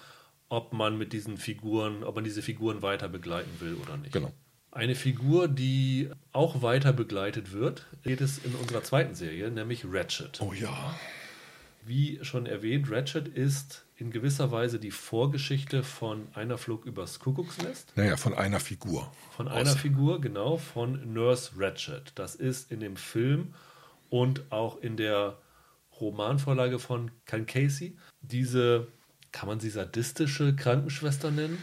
ob man mit diesen Figuren, ob man diese Figuren weiter begleiten will oder nicht. Genau. Eine Figur, die auch weiter begleitet wird, geht es in unserer zweiten Serie, nämlich Ratchet. Oh ja. Wie schon erwähnt, Ratchet ist in gewisser Weise die Vorgeschichte von Einer Flug übers Kuckucksnest. Naja, von einer Figur. Von einer Aus. Figur, genau, von Nurse Ratchet. Das ist in dem Film und auch in der Romanvorlage von Ken Casey diese, kann man sie sadistische Krankenschwester nennen?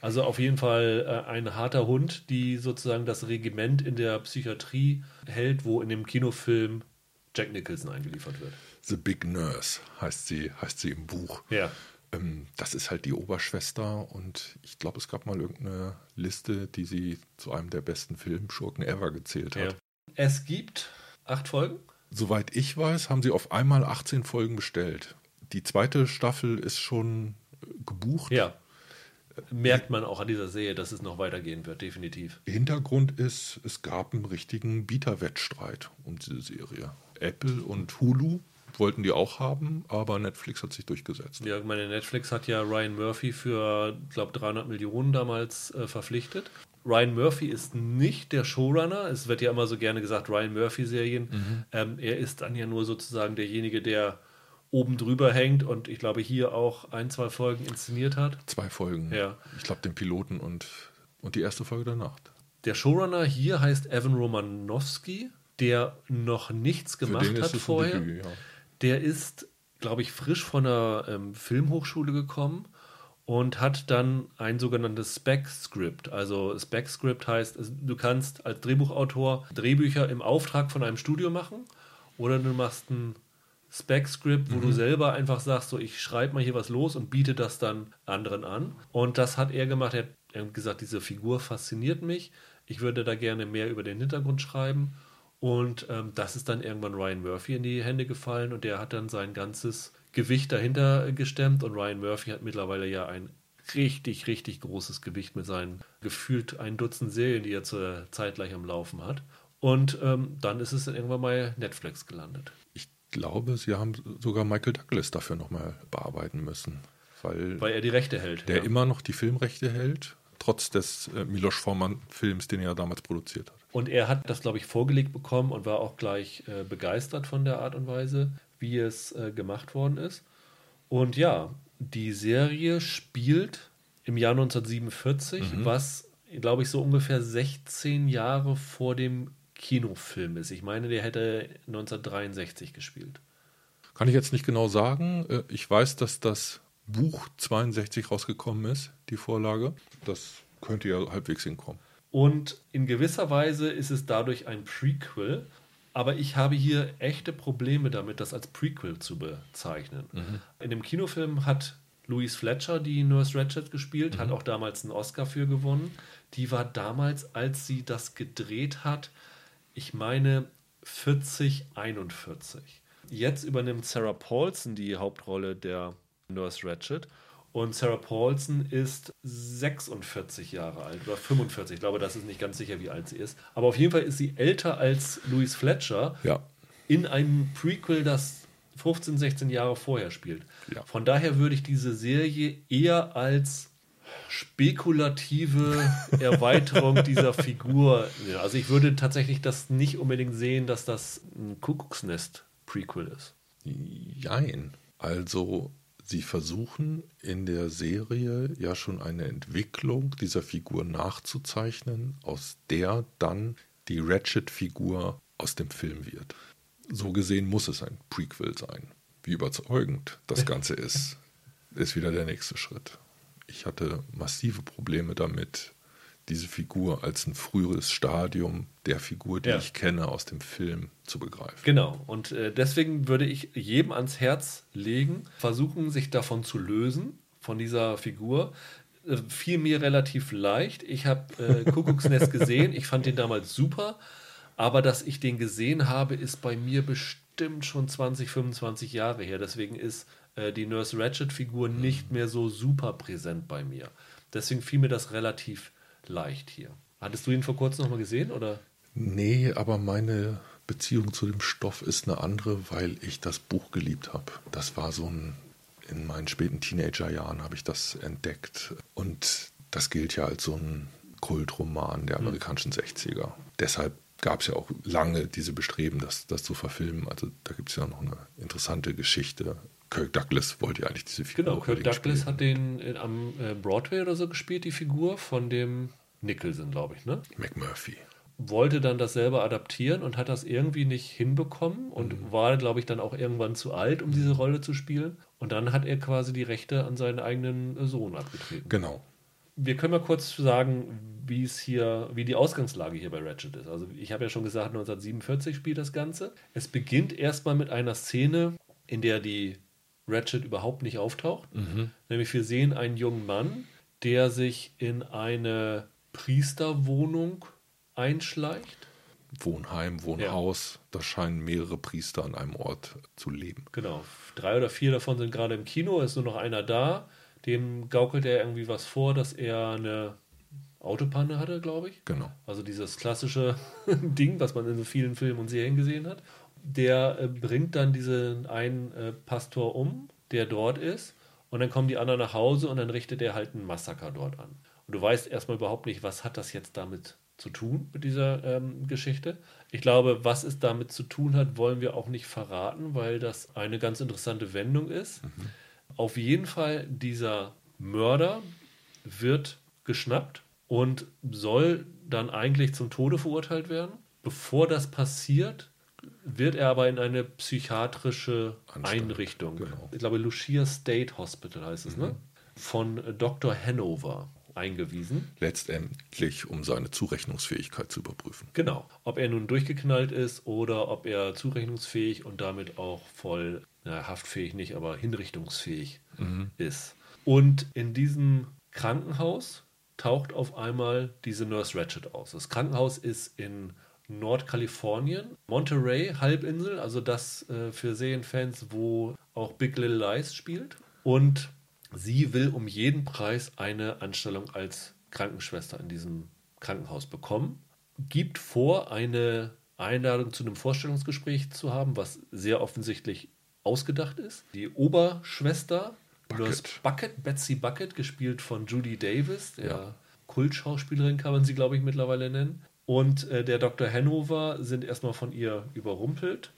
Also auf jeden Fall äh, ein harter Hund, die sozusagen das Regiment in der Psychiatrie hält, wo in dem Kinofilm Jack Nicholson eingeliefert wird. The Big Nurse heißt sie, heißt sie im Buch. Ja. Ähm, das ist halt die Oberschwester und ich glaube, es gab mal irgendeine Liste, die sie zu einem der besten Filmschurken ever gezählt hat. Ja. Es gibt acht Folgen. Soweit ich weiß, haben sie auf einmal 18 Folgen bestellt. Die zweite Staffel ist schon äh, gebucht. Ja. Merkt man auch an dieser Serie, dass es noch weitergehen wird, definitiv. Hintergrund ist, es gab einen richtigen Bieterwettstreit um diese Serie. Apple und Hulu wollten die auch haben, aber Netflix hat sich durchgesetzt. Ja, meine Netflix hat ja Ryan Murphy für, glaube 300 Millionen damals äh, verpflichtet. Ryan Murphy ist nicht der Showrunner. Es wird ja immer so gerne gesagt, Ryan Murphy-Serien. Mhm. Ähm, er ist dann ja nur sozusagen derjenige, der oben drüber hängt und ich glaube hier auch ein, zwei Folgen inszeniert hat. Zwei Folgen. Ja. Ich glaube den Piloten und, und die erste Folge danach. Der Showrunner hier heißt Evan Romanowski, der noch nichts gemacht hat vorher. Debüt, ja. Der ist, glaube ich, frisch von der ähm, Filmhochschule gekommen und hat dann ein sogenanntes Spec-Script. Also Spec-Script heißt, du kannst als Drehbuchautor Drehbücher im Auftrag von einem Studio machen oder du machst ein Spec-Script, wo mhm. du selber einfach sagst, so ich schreibe mal hier was los und biete das dann anderen an. Und das hat er gemacht. Er hat gesagt, diese Figur fasziniert mich. Ich würde da gerne mehr über den Hintergrund schreiben. Und ähm, das ist dann irgendwann Ryan Murphy in die Hände gefallen und der hat dann sein ganzes Gewicht dahinter gestemmt. Und Ryan Murphy hat mittlerweile ja ein richtig, richtig großes Gewicht mit seinen gefühlt ein Dutzend Serien, die er zur Zeit gleich am Laufen hat. Und ähm, dann ist es dann irgendwann mal Netflix gelandet. Ich glaube, sie haben sogar Michael Douglas dafür nochmal bearbeiten müssen. Weil, weil er die Rechte hält. Der ja. immer noch die Filmrechte hält, trotz des äh, Milos Forman-Films, den er damals produziert hat. Und er hat das, glaube ich, vorgelegt bekommen und war auch gleich äh, begeistert von der Art und Weise, wie es äh, gemacht worden ist. Und ja, die Serie spielt im Jahr 1947, mhm. was, glaube ich, so ungefähr 16 Jahre vor dem Kinofilm ist. Ich meine, der hätte 1963 gespielt. Kann ich jetzt nicht genau sagen. Äh, ich weiß, dass das Buch 62 rausgekommen ist, die Vorlage. Das könnte ja halbwegs hinkommen. Und in gewisser Weise ist es dadurch ein Prequel. Aber ich habe hier echte Probleme damit, das als Prequel zu bezeichnen. Mhm. In dem Kinofilm hat Louise Fletcher die Nurse Ratchet gespielt, mhm. hat auch damals einen Oscar für gewonnen. Die war damals, als sie das gedreht hat, ich meine 40, 41. Jetzt übernimmt Sarah Paulson die Hauptrolle der Nurse Ratchet. Und Sarah Paulson ist 46 Jahre alt oder 45. Ich glaube, das ist nicht ganz sicher, wie alt sie ist. Aber auf jeden Fall ist sie älter als Louise Fletcher ja. in einem Prequel, das 15, 16 Jahre vorher spielt. Ja. Von daher würde ich diese Serie eher als spekulative Erweiterung dieser Figur. Also ich würde tatsächlich das nicht unbedingt sehen, dass das ein Kuckucksnest-Prequel ist. Jein. Also Sie versuchen in der Serie ja schon eine Entwicklung dieser Figur nachzuzeichnen, aus der dann die Ratchet-Figur aus dem Film wird. So gesehen muss es ein Prequel sein. Wie überzeugend das Ganze ist, ist wieder der nächste Schritt. Ich hatte massive Probleme damit, diese Figur als ein früheres Stadium der Figur, die Ja. ich kenne aus dem Film, zu begreifen. Genau. Und äh, deswegen würde ich jedem ans Herz legen, versuchen, sich davon zu lösen, von dieser Figur. Äh, fiel mir relativ leicht. Ich habe äh, Kuckucksnest gesehen. Ich fand den damals super. Aber dass ich den gesehen habe, ist bei mir bestimmt schon 20, 25 Jahre her. Deswegen ist äh, die Nurse Ratchet-Figur nicht mehr so super präsent bei mir. Deswegen fiel mir das relativ leicht hier. Hattest du ihn vor kurzem noch mal gesehen? Oder? Nee, aber meine Beziehung zu dem Stoff ist eine andere, weil ich das Buch geliebt habe. Das war so ein, in meinen späten Teenagerjahren habe ich das entdeckt. Und das gilt ja als so ein Kultroman der amerikanischen 60er. Deshalb gab es ja auch lange diese Bestreben, das, das zu verfilmen. Also da gibt es ja noch eine interessante Geschichte. Kirk Douglas wollte ja eigentlich diese Figur Genau, Kirk Douglas spielen. hat den äh, am äh, Broadway oder so gespielt, die Figur von dem Nicholson, glaube ich, ne? McMurphy. Wollte dann das selber adaptieren und hat das irgendwie nicht hinbekommen und war, glaube ich, dann auch irgendwann zu alt, um diese Rolle zu spielen. Und dann hat er quasi die Rechte an seinen eigenen äh, Sohn abgetreten. Genau. Wir können mal kurz sagen, wie es hier, wie die Ausgangslage hier bei Ratchet ist. Also ich habe ja schon gesagt, 1947 spielt das Ganze. Es beginnt erstmal mit einer Szene, in der die Ratchet überhaupt nicht auftaucht. Nämlich wir sehen einen jungen Mann, der sich in eine Priesterwohnung einschleicht. Wohnheim, Wohnhaus, da scheinen mehrere Priester an einem Ort zu leben. Genau. Drei oder vier davon sind gerade im Kino, ist nur noch einer da. Dem gaukelt er irgendwie was vor, dass er eine Autopanne hatte, glaube ich. Genau. Also dieses klassische Ding, was man in so vielen Filmen und Serien gesehen hat. Der äh, bringt dann diesen einen äh, Pastor um, der dort ist. Und dann kommen die anderen nach Hause und dann richtet er halt ein Massaker dort an. Und du weißt erstmal überhaupt nicht, was hat das jetzt damit zu tun, mit dieser ähm, Geschichte. Ich glaube, was es damit zu tun hat, wollen wir auch nicht verraten, weil das eine ganz interessante Wendung ist. Auf jeden Fall, dieser Mörder wird geschnappt und soll dann eigentlich zum Tode verurteilt werden. Bevor das passiert, wird er aber in eine psychiatrische Anstalt, Einrichtung, genau. ich glaube Lucia State Hospital heißt es, ne? von äh, Dr. Hanover eingewiesen. Letztendlich, um seine Zurechnungsfähigkeit zu überprüfen. Genau. Ob er nun durchgeknallt ist oder ob er zurechnungsfähig und damit auch voll, na, haftfähig nicht, aber hinrichtungsfähig ist. Und in diesem Krankenhaus taucht auf einmal diese Nurse Ratchet aus. Das Krankenhaus ist in Nordkalifornien, Monterey, Halbinsel, also das äh, für Serienfans, wo auch Big Little Lies spielt. Und sie will um jeden Preis eine Anstellung als Krankenschwester in diesem Krankenhaus bekommen, gibt vor, eine Einladung zu einem Vorstellungsgespräch zu haben, was sehr offensichtlich ausgedacht ist. Die Oberschwester, Bucket. Nurse Bucket, Betsy Bucket, gespielt von Judy Davis, der Ja. Kultschauspielerin kann man sie, glaube ich, mittlerweile nennen. Und äh, der Dr. Hanover sind erstmal von ihr überrumpelt.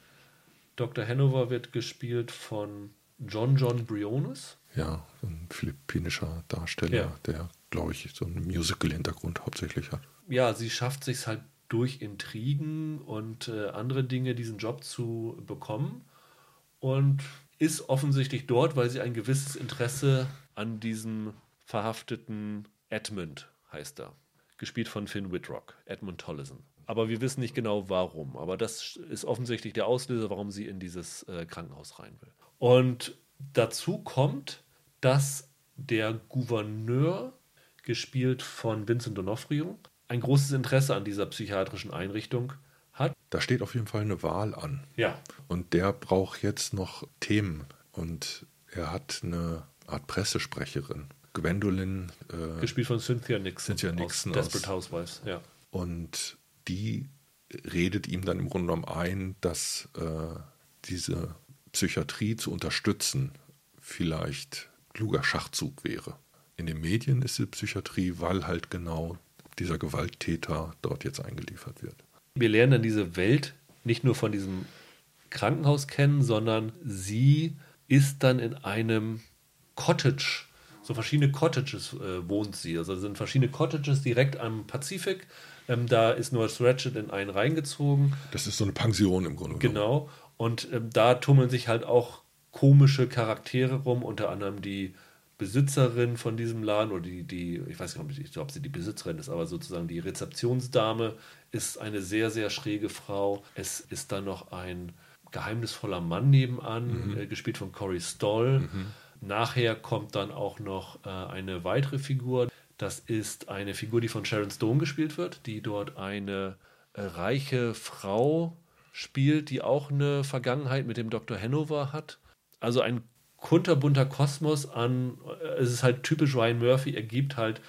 Dr. Hanover wird gespielt von John John Briones. Ja, ein philippinischer Darsteller, Ja. der, glaube ich, so einen Musical-Hintergrund hauptsächlich hat. ja, sie schafft sich halt durch Intrigen und äh, andere Dinge diesen Job zu bekommen und ist offensichtlich dort, weil sie ein gewisses Interesse an diesem verhafteten Edmund heißt er, gespielt von Finn Whitrock, Edmund Tollison. Aber wir wissen nicht genau warum. Aber das ist offensichtlich der Auslöser, warum sie in dieses äh, Krankenhaus rein will. Und dazu kommt, dass der Gouverneur, gespielt von Vincent D'Onofrio, ein großes Interesse an dieser psychiatrischen Einrichtung hat. Da steht auf jeden Fall eine Wahl an. Ja, Und der braucht jetzt noch Themen. Und er hat eine Art Pressesprecherin, Gwendolyn. Äh, gespielt von Cynthia Nixon. Cynthia Nixon aus aus- Desperate Housewives. Ja. und die redet ihm dann im Grunde genommen ein, dass äh, diese Psychiatrie zu unterstützen vielleicht kluger Schachzug wäre. In den Medien ist die Psychiatrie, weil halt genau dieser Gewalttäter dort jetzt eingeliefert wird. Wir lernen dann diese Welt nicht nur von diesem Krankenhaus kennen, sondern sie ist dann in einem Cottage, so verschiedene Cottages äh, wohnt sie. Also es sind verschiedene Cottages direkt am Pazifik. Ähm, da ist Nurse Ratchet in einen reingezogen. Das ist so eine Pension im Grunde genommen. Genau. Und ähm, da tummeln sich halt auch komische Charaktere rum, unter anderem die Besitzerin von diesem Laden oder die, die ich weiß nicht, ob sie die Besitzerin ist, aber sozusagen die Rezeptionsdame ist eine sehr, sehr schräge Frau. Es ist dann noch ein geheimnisvoller Mann nebenan, mhm. äh, gespielt von Corey Stoll. Mhm. Nachher kommt dann auch noch äh, eine weitere Figur. Das ist eine Figur, die von Sharon Stone gespielt wird, die dort eine äh, reiche Frau spielt, die auch eine Vergangenheit mit dem Dr. Hanover hat. Also ein kunterbunter Kosmos an, äh, es ist halt typisch Ryan Murphy, er gibt halt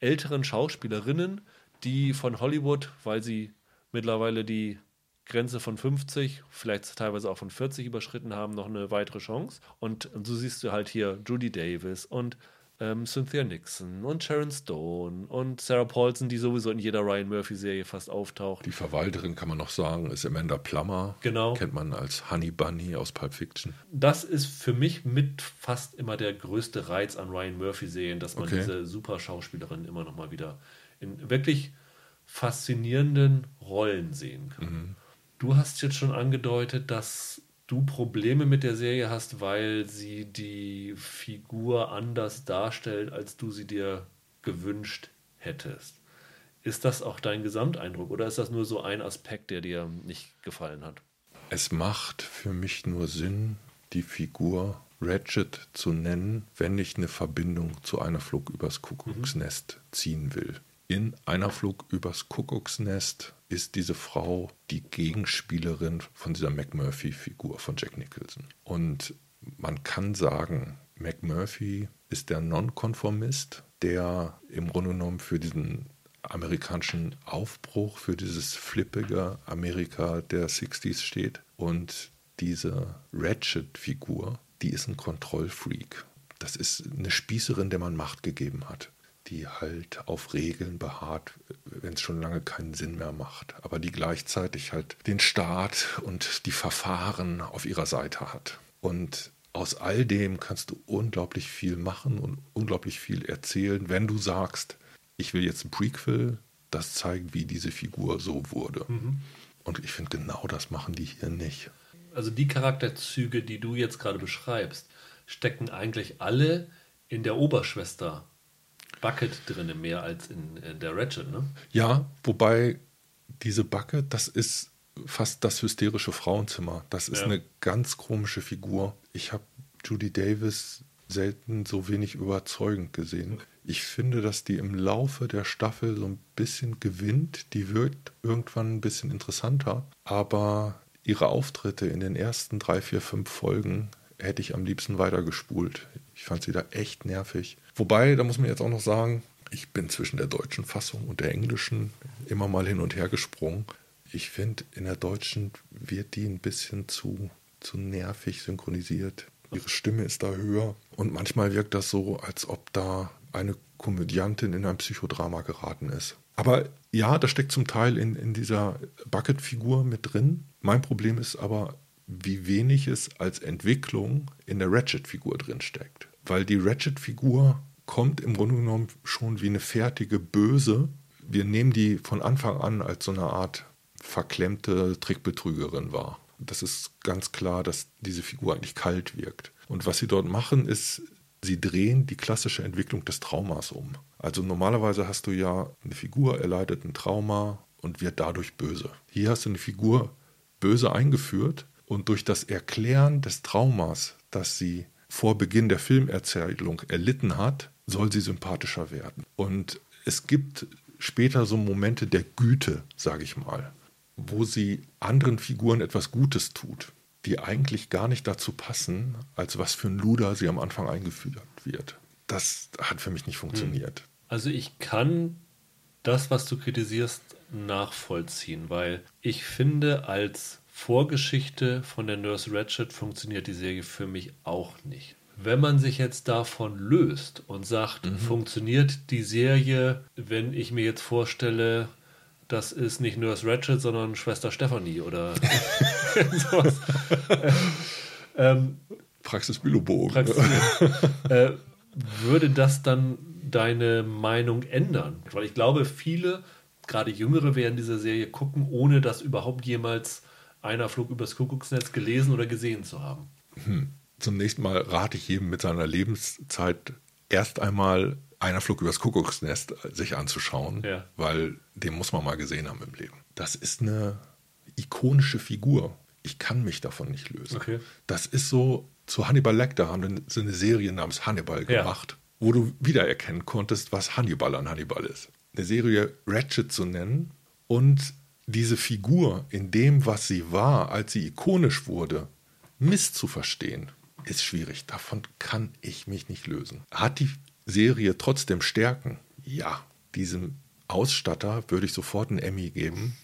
älteren Schauspielerinnen, die von Hollywood, weil sie mittlerweile die Grenze von 50, vielleicht teilweise auch von 40 überschritten haben, noch eine weitere Chance. Und, und so siehst du halt hier Judy Davis und ähm, Cynthia Nixon und Sharon Stone und Sarah Paulson, die sowieso in jeder Ryan Murphy-Serie fast auftaucht. Die Verwalterin kann man noch sagen, ist Amanda Plummer. Genau. Kennt man als Honey Bunny aus Pulp Fiction. Das ist für mich mit fast immer der größte Reiz an Ryan Murphy-Serien, dass man okay. diese super Schauspielerin immer noch mal wieder in wirklich faszinierenden Rollen sehen kann. Mhm. Du hast jetzt schon angedeutet, dass du Probleme mit der Serie hast, weil sie die Figur anders darstellt, als du sie dir gewünscht hättest. Ist das auch dein Gesamteindruck oder ist das nur so ein Aspekt, der dir nicht gefallen hat? Es macht für mich nur Sinn, die Figur Ratchet zu nennen, wenn ich eine Verbindung zu einer Flug übers Kuckucksnest mhm. ziehen will. In einer Flug übers Kuckucksnest ist diese Frau die Gegenspielerin von dieser McMurphy-Figur von Jack Nicholson. Und man kann sagen, McMurphy ist der Nonkonformist, der im Grunde genommen für diesen amerikanischen Aufbruch, für dieses flippige Amerika der 60s steht. Und diese Ratchet-Figur, die ist ein Kontrollfreak. Das ist eine Spießerin, der man Macht gegeben hat die halt auf Regeln beharrt, wenn es schon lange keinen Sinn mehr macht, aber die gleichzeitig halt den Staat und die Verfahren auf ihrer Seite hat. Und aus all dem kannst du unglaublich viel machen und unglaublich viel erzählen, wenn du sagst, ich will jetzt ein Prequel, das zeigt, wie diese Figur so wurde. Mhm. Und ich finde, genau das machen die hier nicht. Also die Charakterzüge, die du jetzt gerade beschreibst, stecken eigentlich alle in der Oberschwester Bucket drin, mehr als in, in der Ratchet, ne? Ja, wobei diese Bucket, das ist fast das hysterische Frauenzimmer. Das ist ja. eine ganz komische Figur. Ich habe Judy Davis selten so wenig überzeugend gesehen. Ich finde, dass die im Laufe der Staffel so ein bisschen gewinnt. Die wird irgendwann ein bisschen interessanter. Aber ihre Auftritte in den ersten drei, vier, fünf Folgen hätte ich am liebsten weitergespult. Ich fand sie da echt nervig. Wobei, da muss man jetzt auch noch sagen, ich bin zwischen der deutschen Fassung und der englischen immer mal hin und her gesprungen. Ich finde, in der deutschen wird die ein bisschen zu, zu nervig synchronisiert. Ihre Stimme ist da höher und manchmal wirkt das so, als ob da eine Komödiantin in ein Psychodrama geraten ist. Aber ja, das steckt zum Teil in, in dieser Bucket-Figur mit drin. Mein Problem ist aber, wie wenig es als Entwicklung in der Ratchet-Figur drin steckt. Weil die Ratchet-Figur kommt im Grunde genommen schon wie eine fertige Böse. Wir nehmen die von Anfang an als so eine Art verklemmte Trickbetrügerin wahr. Das ist ganz klar, dass diese Figur eigentlich kalt wirkt. Und was sie dort machen, ist, sie drehen die klassische Entwicklung des Traumas um. Also normalerweise hast du ja eine Figur erleidet ein Trauma und wird dadurch böse. Hier hast du eine Figur böse eingeführt und durch das Erklären des Traumas, das sie vor Beginn der Filmerzählung erlitten hat, soll sie sympathischer werden. Und es gibt später so Momente der Güte, sage ich mal, wo sie anderen Figuren etwas Gutes tut, die eigentlich gar nicht dazu passen, als was für ein Luder sie am Anfang eingeführt wird. Das hat für mich nicht funktioniert. Hm. Also ich kann das, was du kritisierst, nachvollziehen, weil ich finde, als Vorgeschichte von der Nurse Ratchet funktioniert die Serie für mich auch nicht. Wenn man sich jetzt davon löst und sagt, mhm. funktioniert die Serie, wenn ich mir jetzt vorstelle, das ist nicht Nurse Ratchet, sondern Schwester Stephanie oder sowas. ähm, Praxis Bilobogen. Praxis, äh, würde das dann deine Meinung ändern? Weil ich glaube, viele, gerade Jüngere, werden diese Serie gucken, ohne das überhaupt jemals einer Flug übers Kuckucksnetz gelesen oder gesehen zu haben? Hm. Zunächst mal rate ich jedem mit seiner Lebenszeit erst einmal einer Flug übers Kuckucksnest sich anzuschauen, Ja. weil den muss man mal gesehen haben im Leben. Das ist eine ikonische Figur. Ich kann mich davon nicht lösen. Okay. Das ist so, zu Hannibal Lecter haben sie eine Serie namens Hannibal Ja. gemacht, wo du wiedererkennen konntest, was Hannibal an Hannibal ist. Eine Serie Ratchet zu nennen und diese Figur in dem, was sie war, als sie ikonisch wurde, misszuverstehen, ist schwierig. Davon kann ich mich nicht lösen. Hat die Serie trotzdem Stärken? Ja. Diesem Ausstatter würde ich sofort einen Emmy geben.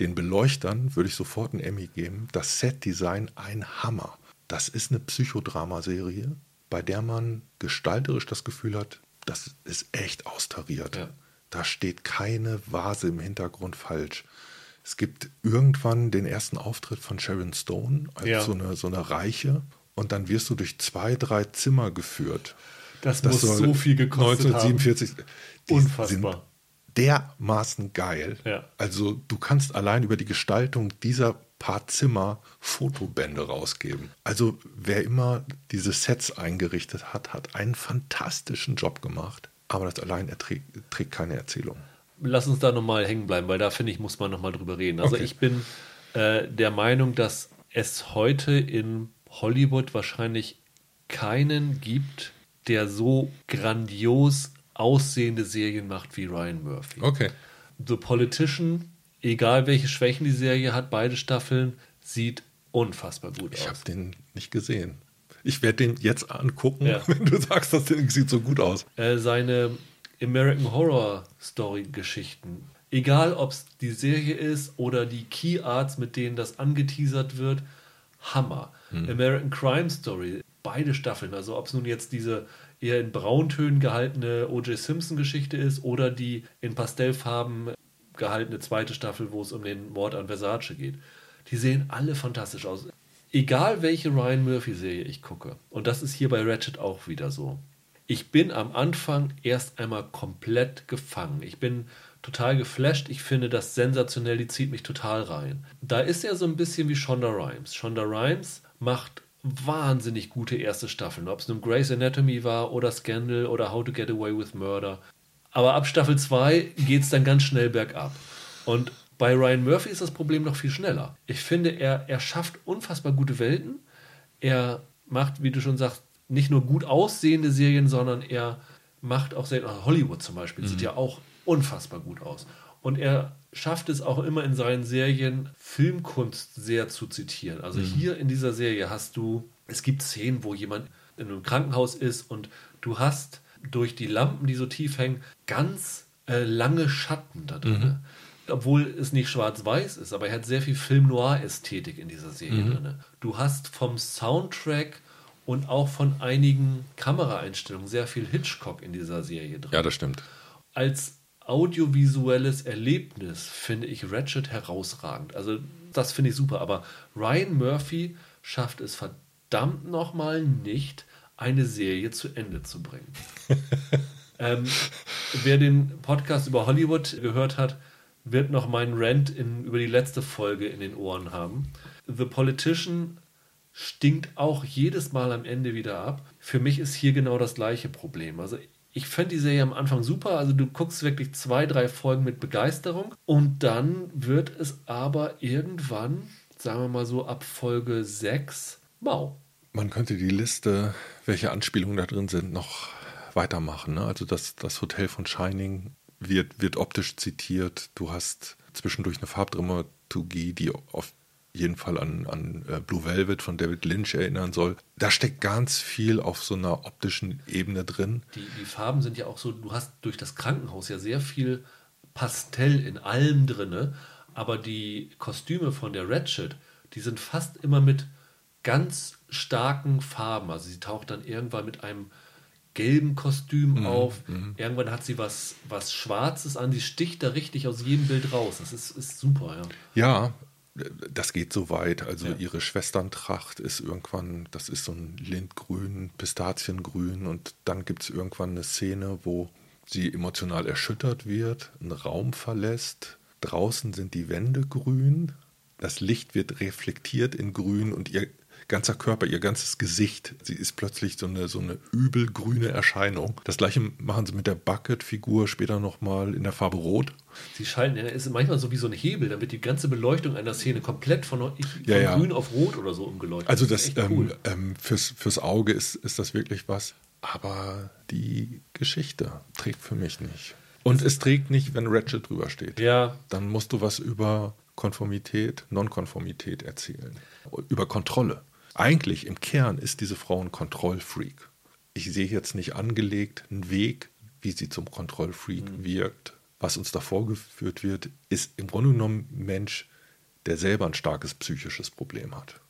Den Beleuchtern würde ich sofort einen Emmy geben. Das Setdesign ein Hammer. Das ist eine Psychodramaserie, bei der man gestalterisch das Gefühl hat, das ist echt austariert. Ja. Da steht keine Vase im Hintergrund falsch. Es gibt irgendwann den ersten Auftritt von Sharon Stone als Ja. so, eine, so eine Reiche und dann wirst du durch zwei, drei Zimmer geführt. Das, Das muss soll so viel gekostet 1947. Die Unfassbar. Sind dermaßen geil. Ja. Also du kannst allein über die Gestaltung dieser paar Zimmer Fotobände rausgeben. Also wer immer diese Sets eingerichtet hat, hat einen fantastischen Job gemacht. Aber das allein erträgt, trägt keine Erzählung. Lass uns da nochmal hängen bleiben, weil da finde ich, muss man nochmal drüber reden. Also Okay. ich bin äh, der Meinung, dass es heute in Hollywood wahrscheinlich keinen gibt, der so grandios aussehende Serien macht wie Ryan Murphy. Okay. The Politician, egal welche Schwächen die Serie hat, beide Staffeln, sieht unfassbar gut Ich habe aus. den nicht gesehen. Ich werde den jetzt angucken, Ja. wenn du sagst, das Ding sieht so gut aus. Äh, seine American Horror Story Geschichten, egal ob es die Serie ist oder die Key Arts, mit denen das angeteasert wird, Hammer. American Crime Story, beide Staffeln, also ob es nun jetzt diese eher in Brauntönen gehaltene O.J. Simpson Geschichte ist oder die in Pastellfarben gehaltene zweite Staffel, wo es um den Mord an Versace geht. Die sehen alle fantastisch aus. Egal welche Ryan Murphy-Serie ich gucke, und das ist hier bei Ratchet auch wieder so. Ich bin am Anfang erst einmal komplett gefangen. Ich bin total geflasht. Ich finde das sensationell, die zieht mich total rein. Da ist er so ein bisschen wie Shonda Rhimes. Shonda Rhimes macht wahnsinnig gute erste Staffeln, ob es nun Grey's Anatomy war oder Scandal oder How to Get Away with Murder. Aber ab Staffel 2 geht es dann ganz schnell bergab. Und bei Ryan Murphy ist das Problem noch viel schneller. Ich finde, er, er schafft unfassbar gute Welten. Er macht, wie du schon sagst, nicht nur gut aussehende Serien, sondern er macht auch Serien. also Hollywood zum Beispiel sieht ja auch unfassbar gut aus. Und er schafft es auch immer in seinen Serien, Filmkunst sehr zu zitieren. Also hier in dieser Serie hast du, es gibt Szenen, wo jemand in einem Krankenhaus ist und du hast durch die Lampen, die so tief hängen, ganz äh, lange Schatten da drin. Obwohl es nicht schwarz-weiß ist, aber er hat sehr viel Film-Noir-Ästhetik in dieser Serie drin. Du hast vom Soundtrack und auch von einigen Kameraeinstellungen sehr viel Hitchcock in dieser Serie drin Ja, das stimmt. als audiovisuelles Erlebnis finde ich Ratchet herausragend. Also das finde ich super. Aber Ryan Murphy schafft es verdammt nochmal nicht, eine Serie zu Ende zu bringen. ähm, wer den Podcast über Hollywood gehört hat, wird noch meinen Rant in, über die letzte Folge in den Ohren haben. The Politician stinkt auch jedes Mal am Ende wieder ab. Für mich ist hier genau das gleiche Problem. Also ich fand die Serie am Anfang super. Also du guckst wirklich zwei, drei Folgen mit Begeisterung und dann wird es aber irgendwann, sagen wir mal so ab Folge 6, mau. Man könnte die Liste, welche Anspielungen da drin sind, noch weitermachen. Ne? Also das, das Hotel von Shining wird, wird optisch zitiert. Du hast zwischendurch eine Farbdramaturgie, die auf jeden Fall an, an äh, Blue Velvet von David Lynch erinnern soll. Da steckt ganz viel auf so einer optischen Ebene drin. Die, die Farben sind ja auch so, du hast durch das Krankenhaus ja sehr viel Pastell in allem drinne, aber die Kostüme von der Ratchet, die sind fast immer mit ganz starken Farben. Also sie taucht dann irgendwann mit einem gelben Kostüm auf. Irgendwann hat sie was, was Schwarzes an. Sie sticht da richtig aus jedem Bild raus. Das ist, ist super, ja. Ja, das geht so weit. Also Ja. ihre Schwesterntracht ist irgendwann, das ist so ein Lindgrün, Pistaziengrün und dann gibt es irgendwann eine Szene, wo sie emotional erschüttert wird, einen Raum verlässt. Draußen sind die Wände grün, das Licht wird reflektiert in grün und ihr ganzer Körper, ihr ganzes Gesicht. Sie ist plötzlich so eine, so eine übelgrüne Erscheinung. Das gleiche machen sie mit der Bucket-Figur später nochmal in der Farbe Rot. Sie scheinen, er ist manchmal so wie so ein Hebel, damit die ganze Beleuchtung einer Szene komplett von, von Ja, ja. grün auf rot oder so umgeleuchtet Also ist das echt ähm, ähm, fürs, fürs Auge ist, ist das wirklich was. Aber die Geschichte trägt für mich nicht. Und es trägt nicht, wenn Ratchet drüber steht. Ja, Dann musst du was über Konformität, Nonkonformität erzählen. Über Kontrolle. Eigentlich im Kern ist diese Frau ein Kontrollfreak. Ich sehe jetzt nicht angelegt einen Weg, wie sie zum Kontrollfreak wirkt. Was uns da vorgeführt wird, ist im Grunde genommen ein Mensch, der selber ein starkes psychisches Problem hat.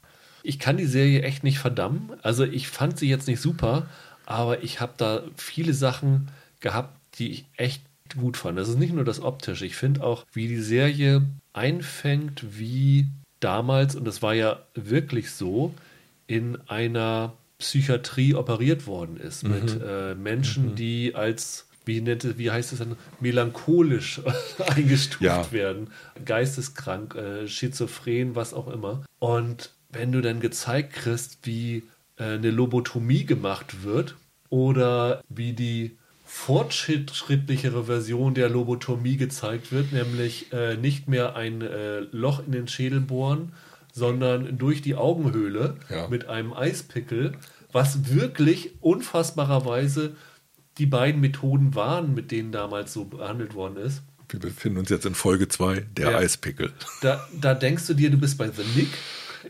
Ich kann die Serie echt nicht verdammen. Also ich fand sie jetzt nicht super, aber ich habe da viele Sachen gehabt, die ich echt gut fand. Das ist nicht nur das Optische. Ich finde auch, wie die Serie einfängt, wie damals, und das war ja wirklich so, in einer Psychiatrie operiert worden ist. Mit äh, Menschen, die als, wie, nennt, wie heißt es dann, melancholisch eingestuft Ja. werden. Geisteskrank, äh, schizophren, was auch immer. Und wenn du dann gezeigt kriegst, wie äh, eine Lobotomie gemacht wird oder wie die fortschrittlichere Version der Lobotomie gezeigt wird, nämlich äh, nicht mehr ein äh, Loch in den Schädel bohren, sondern durch die Augenhöhle Ja. mit einem Eispickel, was wirklich unfassbarerweise die beiden Methoden waren, mit denen damals so behandelt worden ist. Wir befinden uns jetzt in Folge 2, der Ja. Eispickel. Da, da denkst du dir, du bist bei The Nick.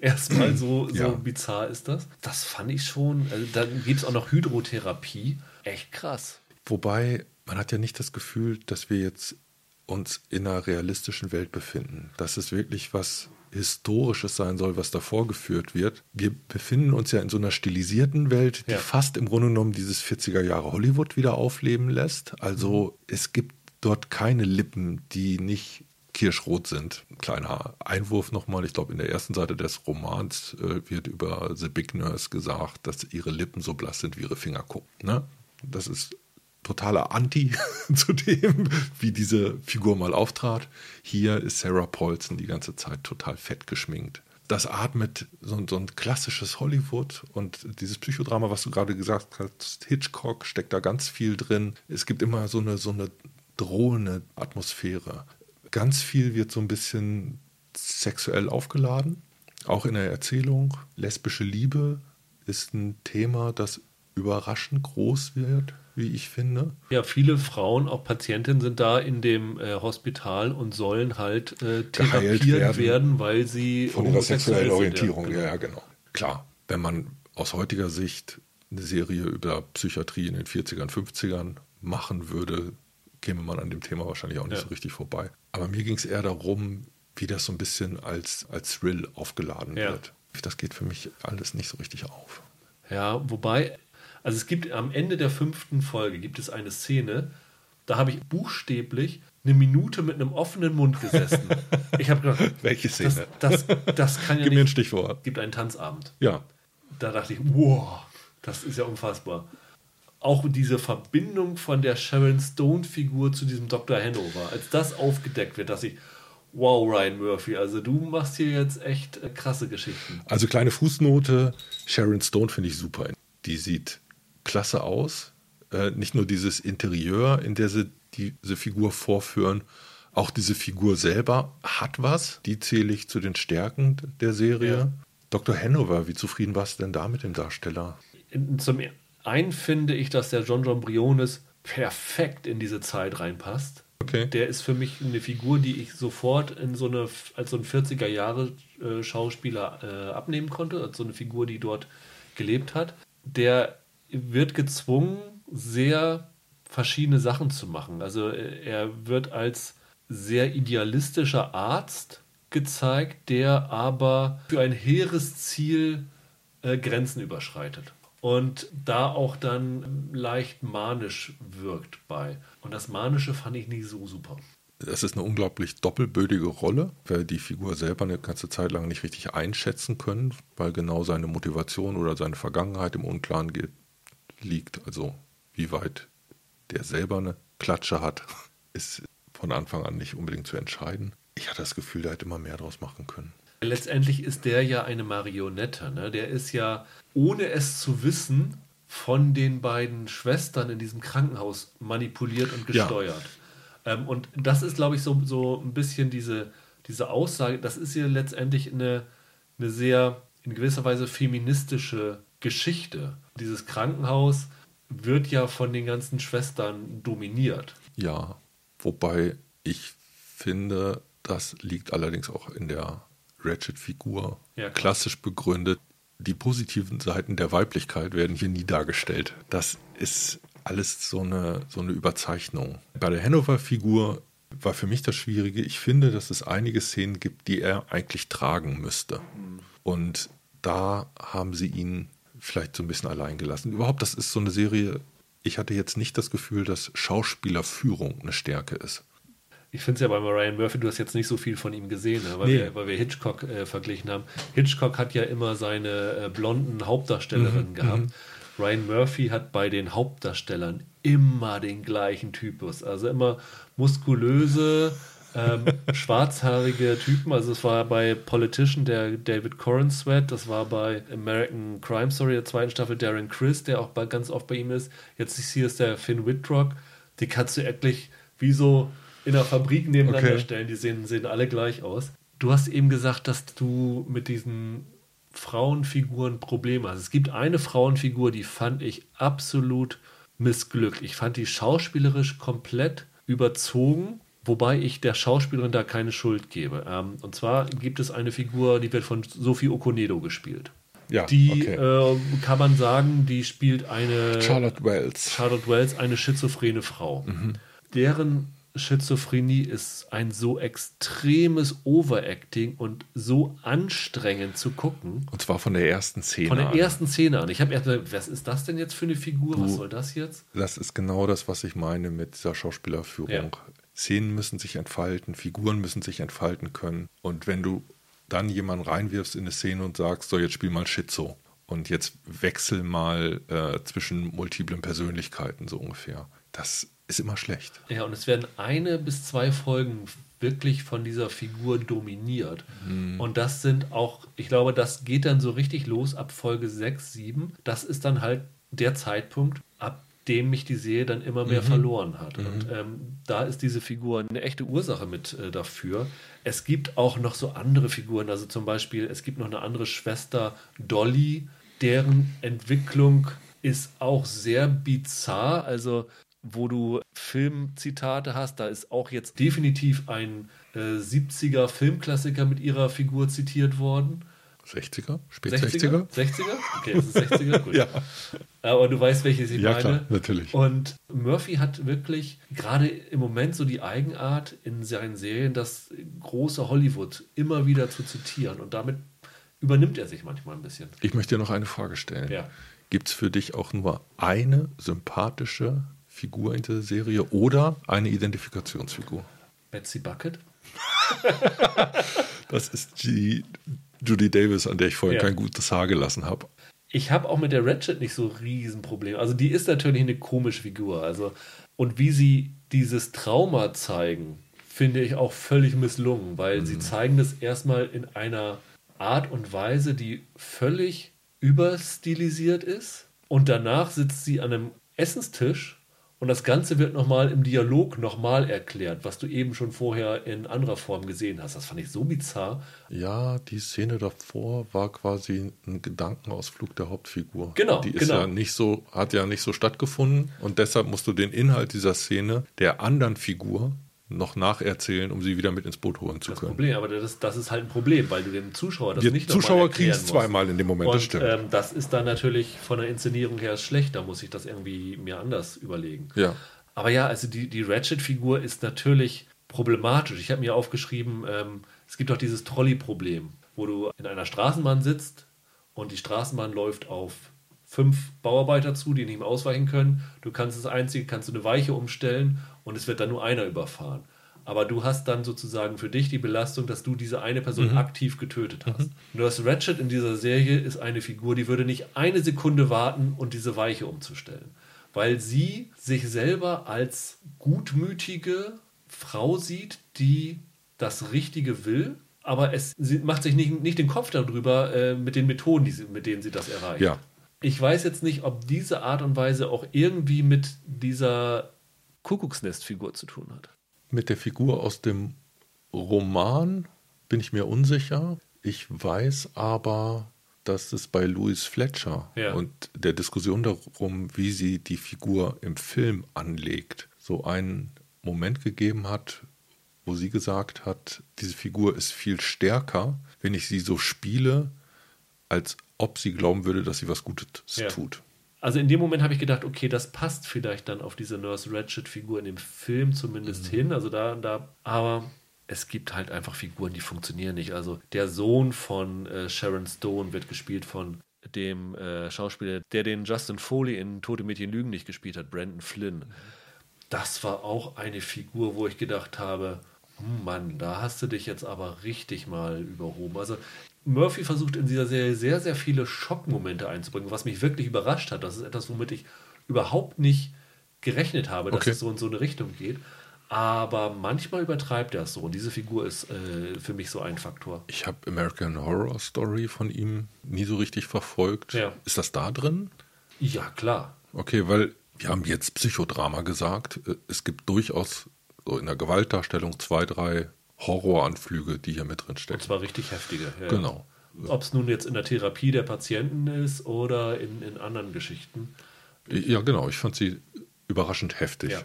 Erstmal so, so Ja. bizarr ist das. Das fand ich schon. Also dann gibt es auch noch Hydrotherapie. Echt krass. Wobei, man hat ja nicht das Gefühl, dass wir jetzt uns in einer realistischen Welt befinden. Dass es wirklich was Historisches sein soll, was da vorgeführt wird. Wir befinden uns ja in so einer stilisierten Welt, die Ja. fast im Grunde genommen dieses 40er Jahre Hollywood wieder aufleben lässt. Also es gibt dort keine Lippen, die nicht kirschrot sind. Kleiner Einwurf nochmal. Ich glaube, in der ersten Seite des Romans äh, wird über The Big Nurse gesagt, dass ihre Lippen so blass sind wie ihre Fingerkuppen. Ne? Das ist totaler Anti zu dem, wie diese Figur mal auftrat. Hier ist Sarah Paulson die ganze Zeit total fett geschminkt. Das atmet so, ein- so ein klassisches Hollywood und dieses Psychodrama, was du gerade gesagt hast, Hitchcock steckt da ganz viel drin. Es gibt immer so eine, so eine drohende Atmosphäre. Ganz viel wird so ein bisschen sexuell aufgeladen, auch in der Erzählung. Lesbische Liebe ist ein Thema, das überraschend groß wird, wie ich finde. Ja, viele Frauen, auch Patientinnen, sind da in dem äh, Hospital und sollen halt äh, therapiert werden. werden, weil sie Von ihrer sexuellen sind, Orientierung, genau. ja, ja, genau. Klar, wenn man aus heutiger Sicht eine Serie über Psychiatrie in den 40ern, 50ern machen würde, käme man an dem Thema wahrscheinlich auch nicht Ja. so richtig vorbei. Aber mir ging es eher darum, wie das so ein bisschen als, als Thrill aufgeladen Ja. wird. Das geht für mich alles nicht so richtig auf. Ja, wobei, also es gibt am Ende der fünften Folge gibt es eine Szene, da habe ich buchstäblich eine Minute mit einem offenen Mund gesessen. Ich habe gedacht, Welche Szene? das, das, das kann ja Gib mir ein nicht. Stichwort. gibt einen Tanzabend. Ja, Da dachte ich, wow, das ist ja unfassbar. Auch diese Verbindung von der Sharon Stone-Figur zu diesem Dr. Hanover, als das aufgedeckt wird, dass ich, wow, Ryan Murphy, also du machst hier jetzt echt äh, krasse Geschichten. Also kleine Fußnote, Sharon Stone finde ich super. Die sieht klasse aus. Äh, nicht nur dieses Interieur, in der sie diese Figur vorführen, auch diese Figur selber hat was. Die zähle ich zu den Stärken der Serie. Ja. Dr. Hanover, wie zufrieden warst du denn da mit dem Darsteller? Zum einen finde ich, dass der John John Briones perfekt in diese Zeit reinpasst. Okay. Der ist für mich eine Figur, die ich sofort in so eine, als so ein 40er Jahre äh, Schauspieler äh, abnehmen konnte, als so eine Figur, die dort gelebt hat. Der wird gezwungen, sehr verschiedene Sachen zu machen. Also äh, er wird als sehr idealistischer Arzt gezeigt, der aber für ein hehres Ziel äh, Grenzen überschreitet. Und da auch dann leicht manisch wirkt bei. Und das Manische fand ich nicht so super. Das ist eine unglaublich doppelbödige Rolle, weil die Figur selber eine ganze Zeit lang nicht richtig einschätzen können, weil genau seine Motivation oder seine Vergangenheit im Unklaren liegt. Also wie weit der selber eine Klatsche hat, ist von Anfang an nicht unbedingt zu entscheiden. Ich hatte das Gefühl, der hätte immer mehr draus machen können. Letztendlich ist der ja eine Marionette. Ne? Der ist ja, ohne es zu wissen, von den beiden Schwestern in diesem Krankenhaus manipuliert und gesteuert. Ja. Ähm, und das ist, glaube ich, so, so ein bisschen diese, diese Aussage, das ist ja letztendlich eine, eine sehr in gewisser Weise feministische Geschichte. Dieses Krankenhaus wird ja von den ganzen Schwestern dominiert. Ja, wobei ich finde, das liegt allerdings auch in der Ratchet-Figur ja, klassisch begründet. Die positiven Seiten der Weiblichkeit werden hier nie dargestellt. Das ist alles so eine, so eine Überzeichnung. Bei der Hanover-Figur war für mich das Schwierige. Ich finde, dass es einige Szenen gibt, die er eigentlich tragen müsste. Mhm. Und da haben sie ihn vielleicht so ein bisschen allein gelassen. Überhaupt, das ist so eine Serie, ich hatte jetzt nicht das Gefühl, dass Schauspielerführung eine Stärke ist. Ich finde es ja bei Ryan Murphy, du hast jetzt nicht so viel von ihm gesehen, ne? weil, nee. wir, weil, wir, Hitchcock äh, verglichen haben. Hitchcock hat ja immer seine äh, blonden Hauptdarstellerinnen mhm, gehabt. Mhm. Ryan Murphy hat bei den Hauptdarstellern immer den gleichen Typus. Also immer muskulöse, ähm, schwarzhaarige Typen. Also es war bei Politician der David Corrin Sweat, das war bei American Crime Story der zweiten Staffel Darren Chris, der auch bei, ganz oft bei ihm ist. Jetzt hier ist der Finn Whitrock. Die kannst du wirklich wie so in der Fabrik nebeneinander okay. stellen. Die sehen, sehen alle gleich aus. Du hast eben gesagt, dass du mit diesen Frauenfiguren Probleme hast. Es gibt eine Frauenfigur, die fand ich absolut missglückt. Ich fand die schauspielerisch komplett überzogen Wobei ich der Schauspielerin da keine Schuld gebe. Ähm, und zwar gibt es eine Figur, die wird von Sophie Okonedo gespielt. Ja, die okay. äh, kann man sagen, die spielt eine Charlotte Wells. Charlotte Wells, eine schizophrene Frau. Mhm. Deren Schizophrenie ist ein so extremes Overacting und so anstrengend zu gucken. Und zwar von der ersten Szene Von der an. ersten Szene an. Ich habe erst was ist das denn jetzt für eine Figur? Du, was soll das jetzt? Das ist genau das, was ich meine mit dieser Schauspielerführung. Ja. Szenen müssen sich entfalten, Figuren müssen sich entfalten können. Und wenn du dann jemanden reinwirfst in eine Szene und sagst, so jetzt spiel mal Schizo und jetzt wechsel mal äh, zwischen multiplen Persönlichkeiten so ungefähr, das ist immer schlecht. Ja, und es werden eine bis zwei Folgen wirklich von dieser Figur dominiert. Mhm. Und das sind auch, ich glaube, das geht dann so richtig los ab Folge 6, 7. Das ist dann halt der Zeitpunkt, ab dem mich die Serie dann immer mehr mhm. verloren hat. Mhm. Und ähm, da ist diese Figur eine echte Ursache mit äh, dafür. Es gibt auch noch so andere Figuren, also zum Beispiel, es gibt noch eine andere Schwester, Dolly, deren Entwicklung ist auch sehr bizarr. Also wo du Filmzitate hast, da ist auch jetzt definitiv ein äh, 70er Filmklassiker mit ihrer Figur zitiert worden. 60er? Spät 60er? 60er? Okay, es ist 60er, gut. ja. Aber du weißt, welche ich ja, meine. Klar, natürlich. Und Murphy hat wirklich gerade im Moment so die Eigenart in seinen Serien, das große Hollywood immer wieder zu zitieren. Und damit übernimmt er sich manchmal ein bisschen. Ich möchte dir noch eine Frage stellen. Ja. Gibt es für dich auch nur eine sympathische Figur in der Serie oder eine Identifikationsfigur? Betsy Bucket? das ist die Judy Davis, an der ich vorher ja. kein gutes Haar gelassen habe. Ich habe auch mit der Ratchet nicht so Riesenprobleme. Also die ist natürlich eine komische Figur. Also und wie sie dieses Trauma zeigen, finde ich auch völlig misslungen, weil mhm. sie zeigen das erstmal in einer Art und Weise, die völlig überstilisiert ist. Und danach sitzt sie an einem Essenstisch und das Ganze wird nochmal im Dialog nochmal erklärt, was du eben schon vorher in anderer Form gesehen hast. Das fand ich so bizarr. Ja, die Szene davor war quasi ein Gedankenausflug der Hauptfigur. Genau. Die ist genau. ja nicht so, hat ja nicht so stattgefunden und deshalb musst du den Inhalt dieser Szene der anderen Figur noch nacherzählen, um sie wieder mit ins Boot holen zu das können. Problem, aber das, das ist halt ein Problem, weil du dem Zuschauer das Die nicht Zuschauer kriegen es zweimal in dem Moment, Und, das stimmt. Ähm, das ist dann natürlich von der Inszenierung her schlecht, da muss ich das irgendwie mir anders überlegen. Ja. Aber ja, also die, die Ratchet-Figur ist natürlich problematisch. Ich habe mir aufgeschrieben, ähm, es gibt doch dieses Trolley-Problem, wo du in einer Straßenbahn sitzt und die Straßenbahn läuft auf fünf Bauarbeiter zu, die nicht mehr ausweichen können. Du kannst das Einzige, kannst du eine Weiche umstellen und es wird dann nur einer überfahren. Aber du hast dann sozusagen für dich die Belastung, dass du diese eine Person mhm. aktiv getötet hast. Mhm. Nur das Ratchet in dieser Serie ist eine Figur, die würde nicht eine Sekunde warten und diese Weiche umzustellen. Weil sie sich selber als gutmütige Frau sieht, die das Richtige will, aber es sie macht sich nicht, nicht den Kopf darüber äh, mit den Methoden, sie, mit denen sie das erreicht. Ja. Ich weiß jetzt nicht, ob diese Art und Weise auch irgendwie mit dieser Kuckucksnestfigur zu tun hat. Mit der Figur aus dem Roman bin ich mir unsicher. Ich weiß aber, dass es bei Louis Fletcher Ja. und der Diskussion darum, wie sie die Figur im Film anlegt, so einen Moment gegeben hat, wo sie gesagt hat, diese Figur ist viel stärker, wenn ich sie so spiele, als ob sie glauben würde, dass sie was Gutes Ja. tut. Also in dem Moment habe ich gedacht, okay, das passt vielleicht dann auf diese Nurse Ratchet-Figur in dem Film zumindest Mhm. hin. Also da, da, aber es gibt halt einfach Figuren, die funktionieren nicht. Also der Sohn von äh, Sharon Stone wird gespielt von dem äh, Schauspieler, der den Justin Foley in Tote Mädchen Lügen nicht gespielt hat, Brandon Flynn. Das war auch eine Figur, wo ich gedacht habe, hm, Mann, da hast du dich jetzt aber richtig mal überhoben. Also Murphy versucht in dieser Serie sehr, sehr viele Schockmomente einzubringen, was mich wirklich überrascht hat. Das ist etwas, womit ich überhaupt nicht gerechnet habe, dass Okay. es so in so eine Richtung geht. Aber manchmal übertreibt er es so. Und diese Figur ist äh, für mich so ein Faktor. Ich habe American Horror Story von ihm nie so richtig verfolgt. Ja. Ist das da drin? Ja, klar. Okay, weil wir haben jetzt Psychodrama gesagt. Äh, Es gibt durchaus so in der Gewaltdarstellung zwei, drei Horroranflüge, die hier mit drin Und stecken. zwar richtig heftige. Ja. Genau. Ob es nun jetzt in der Therapie der Patienten ist oder in, in anderen Geschichten. Ja, genau. Ich fand sie überraschend heftig. Ja.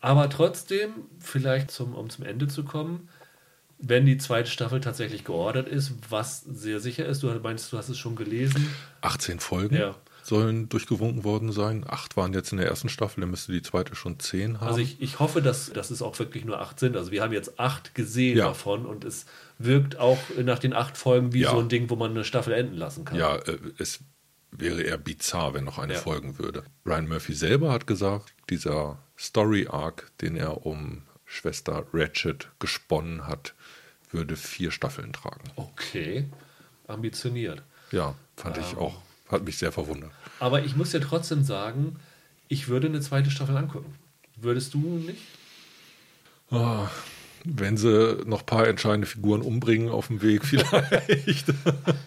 Aber trotzdem, vielleicht zum, um zum Ende zu kommen, wenn die zweite Staffel tatsächlich geordert ist, was sehr sicher ist, du meinst, du hast es schon gelesen. 18 Folgen Ja. Sollen durchgewunken worden sein. Acht waren jetzt in der ersten Staffel, dann müsste die zweite schon zehn haben. Also ich, ich hoffe, dass, dass es auch wirklich nur acht sind. Also wir haben jetzt acht gesehen Ja. davon und es wirkt auch nach den acht Folgen wie Ja. so ein Ding, wo man eine Staffel enden lassen kann. Ja, äh, es wäre eher bizarr, wenn noch eine Ja. folgen würde. Ryan Murphy selber hat gesagt, dieser Story-Arc, den er um Schwester Ratchet gesponnen hat, würde vier Staffeln tragen. Okay, ambitioniert. Ja, fand ich auch. Hat mich sehr verwundert. Aber ich muss ja trotzdem sagen, ich würde eine zweite Staffel angucken. Würdest du nicht? Ah, wenn sie noch ein paar entscheidende Figuren umbringen auf dem Weg, vielleicht.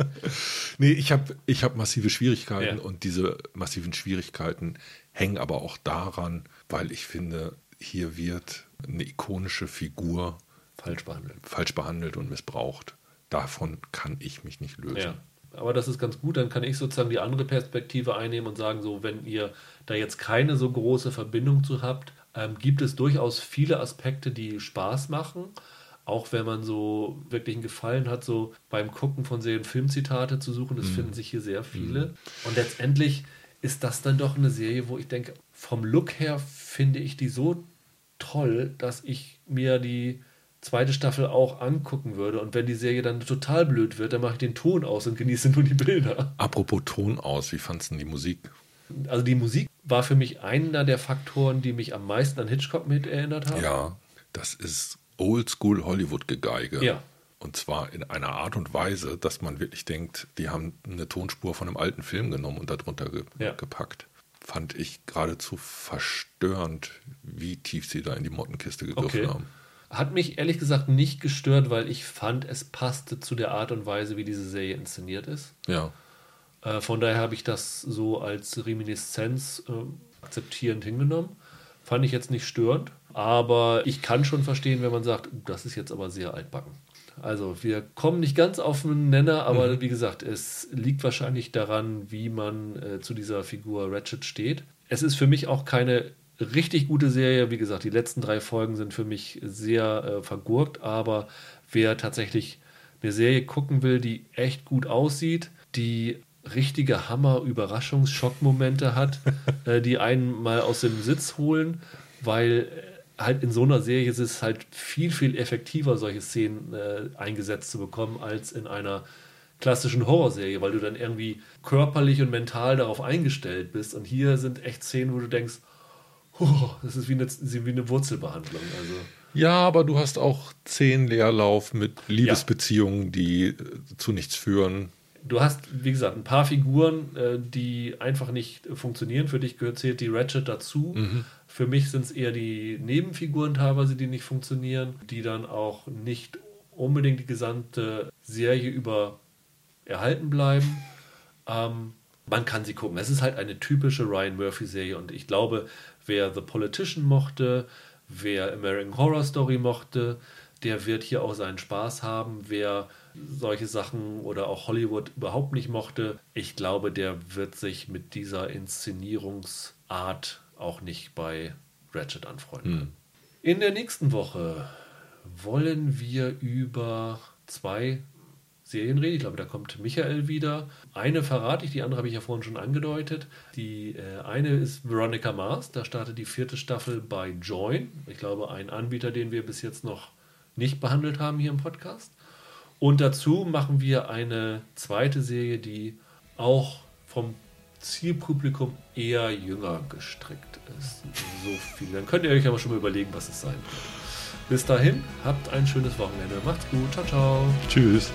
nee, ich habe ich hab massive Schwierigkeiten Ja. und diese massiven Schwierigkeiten hängen aber auch daran, weil ich finde, hier wird eine ikonische Figur Falsch behandelt. falsch behandelt und missbraucht. Davon kann ich mich nicht lösen. Ja. Aber das ist ganz gut, dann kann ich sozusagen die andere Perspektive einnehmen und sagen, so, wenn ihr da jetzt keine so große Verbindung zu habt, ähm, gibt es durchaus viele Aspekte, die Spaß machen. Auch wenn man so wirklich einen Gefallen hat, so beim Gucken von Serien Filmzitate zu suchen, das finden sich hier sehr viele. Und letztendlich ist das dann doch eine Serie, wo ich denke, vom Look her finde ich die so toll, dass ich mir die zweite Staffel auch angucken würde. Und wenn die Serie dann total blöd wird, dann mache ich den Ton aus und genieße nur die Bilder. Apropos Ton aus, wie fandst du denn die Musik? Also die Musik war für mich einer der Faktoren, die mich am meisten an Hitchcock mit erinnert haben. Ja, das ist Oldschool Hollywood-Gegeige. Ja. Und zwar in einer Art und Weise, dass man wirklich denkt, die haben eine Tonspur von einem alten Film genommen und darunter ge Ja. gepackt. Fand ich geradezu verstörend, wie tief sie da in die Mottenkiste gegriffen Okay. haben. Hat mich ehrlich gesagt nicht gestört, weil ich fand, es passte zu der Art und Weise, wie diese Serie inszeniert ist. Ja. Äh, von daher habe ich das so als Reminiszenz äh, akzeptierend hingenommen. Fand ich jetzt nicht störend, aber ich kann schon verstehen, wenn man sagt, "Uh, das ist jetzt aber sehr altbacken. Also wir kommen nicht ganz auf einen Nenner, aber wie gesagt, es liegt wahrscheinlich daran, wie man äh, zu dieser Figur Ratchet steht. Es ist für mich auch keine richtig gute Serie. Wie gesagt, die letzten drei Folgen sind für mich sehr äh, vergurkt, aber wer tatsächlich eine Serie gucken will, die echt gut aussieht, die richtige Hammer-Überraschungs-Schockmomente hat, äh, die einen mal aus dem Sitz holen, weil äh, halt in so einer Serie ist es halt viel, viel effektiver, solche Szenen äh, eingesetzt zu bekommen, als in einer klassischen Horrorserie, weil du dann irgendwie körperlich und mental darauf eingestellt bist. Und hier sind echt Szenen, wo du denkst, das ist wie eine, wie eine Wurzelbehandlung. Also Ja, aber du hast auch zehn Leerlauf mit Liebesbeziehungen, die äh, zu nichts führen. du hast, wie gesagt, ein paar Figuren, äh, die einfach nicht funktionieren. Für dich gehört zählt die Ratchet dazu. Für mich sind es eher die Nebenfiguren teilweise, die nicht funktionieren, die dann auch nicht unbedingt die gesamte Serie über erhalten bleiben. Ähm, man kann sie gucken. Es ist halt eine typische Ryan Murphy-Serie und ich glaube, wer The Politician mochte, wer American Horror Story mochte, der wird hier auch seinen Spaß haben. Wer solche Sachen oder auch Hollywood überhaupt nicht mochte, ich glaube, der wird sich mit dieser Inszenierungsart auch nicht bei Ratchet anfreunden. Hm. In der nächsten Woche wollen wir über zwei Serien reden. Ich glaube, da kommt Michael wieder. Eine verrate ich, die andere habe ich ja vorhin schon angedeutet. Die äh, eine ist Veronica Mars. Da startet die vierte Staffel bei Join. Ich glaube, ein Anbieter, den wir bis jetzt noch nicht behandelt haben hier im Podcast. Und dazu machen wir eine zweite Serie, die auch vom Zielpublikum eher jünger gestrickt ist. So viel. Dann könnt ihr euch aber schon mal überlegen, was es sein wird. Bis dahin, habt ein schönes Wochenende. Macht's gut. Ciao, ciao. Tschüss.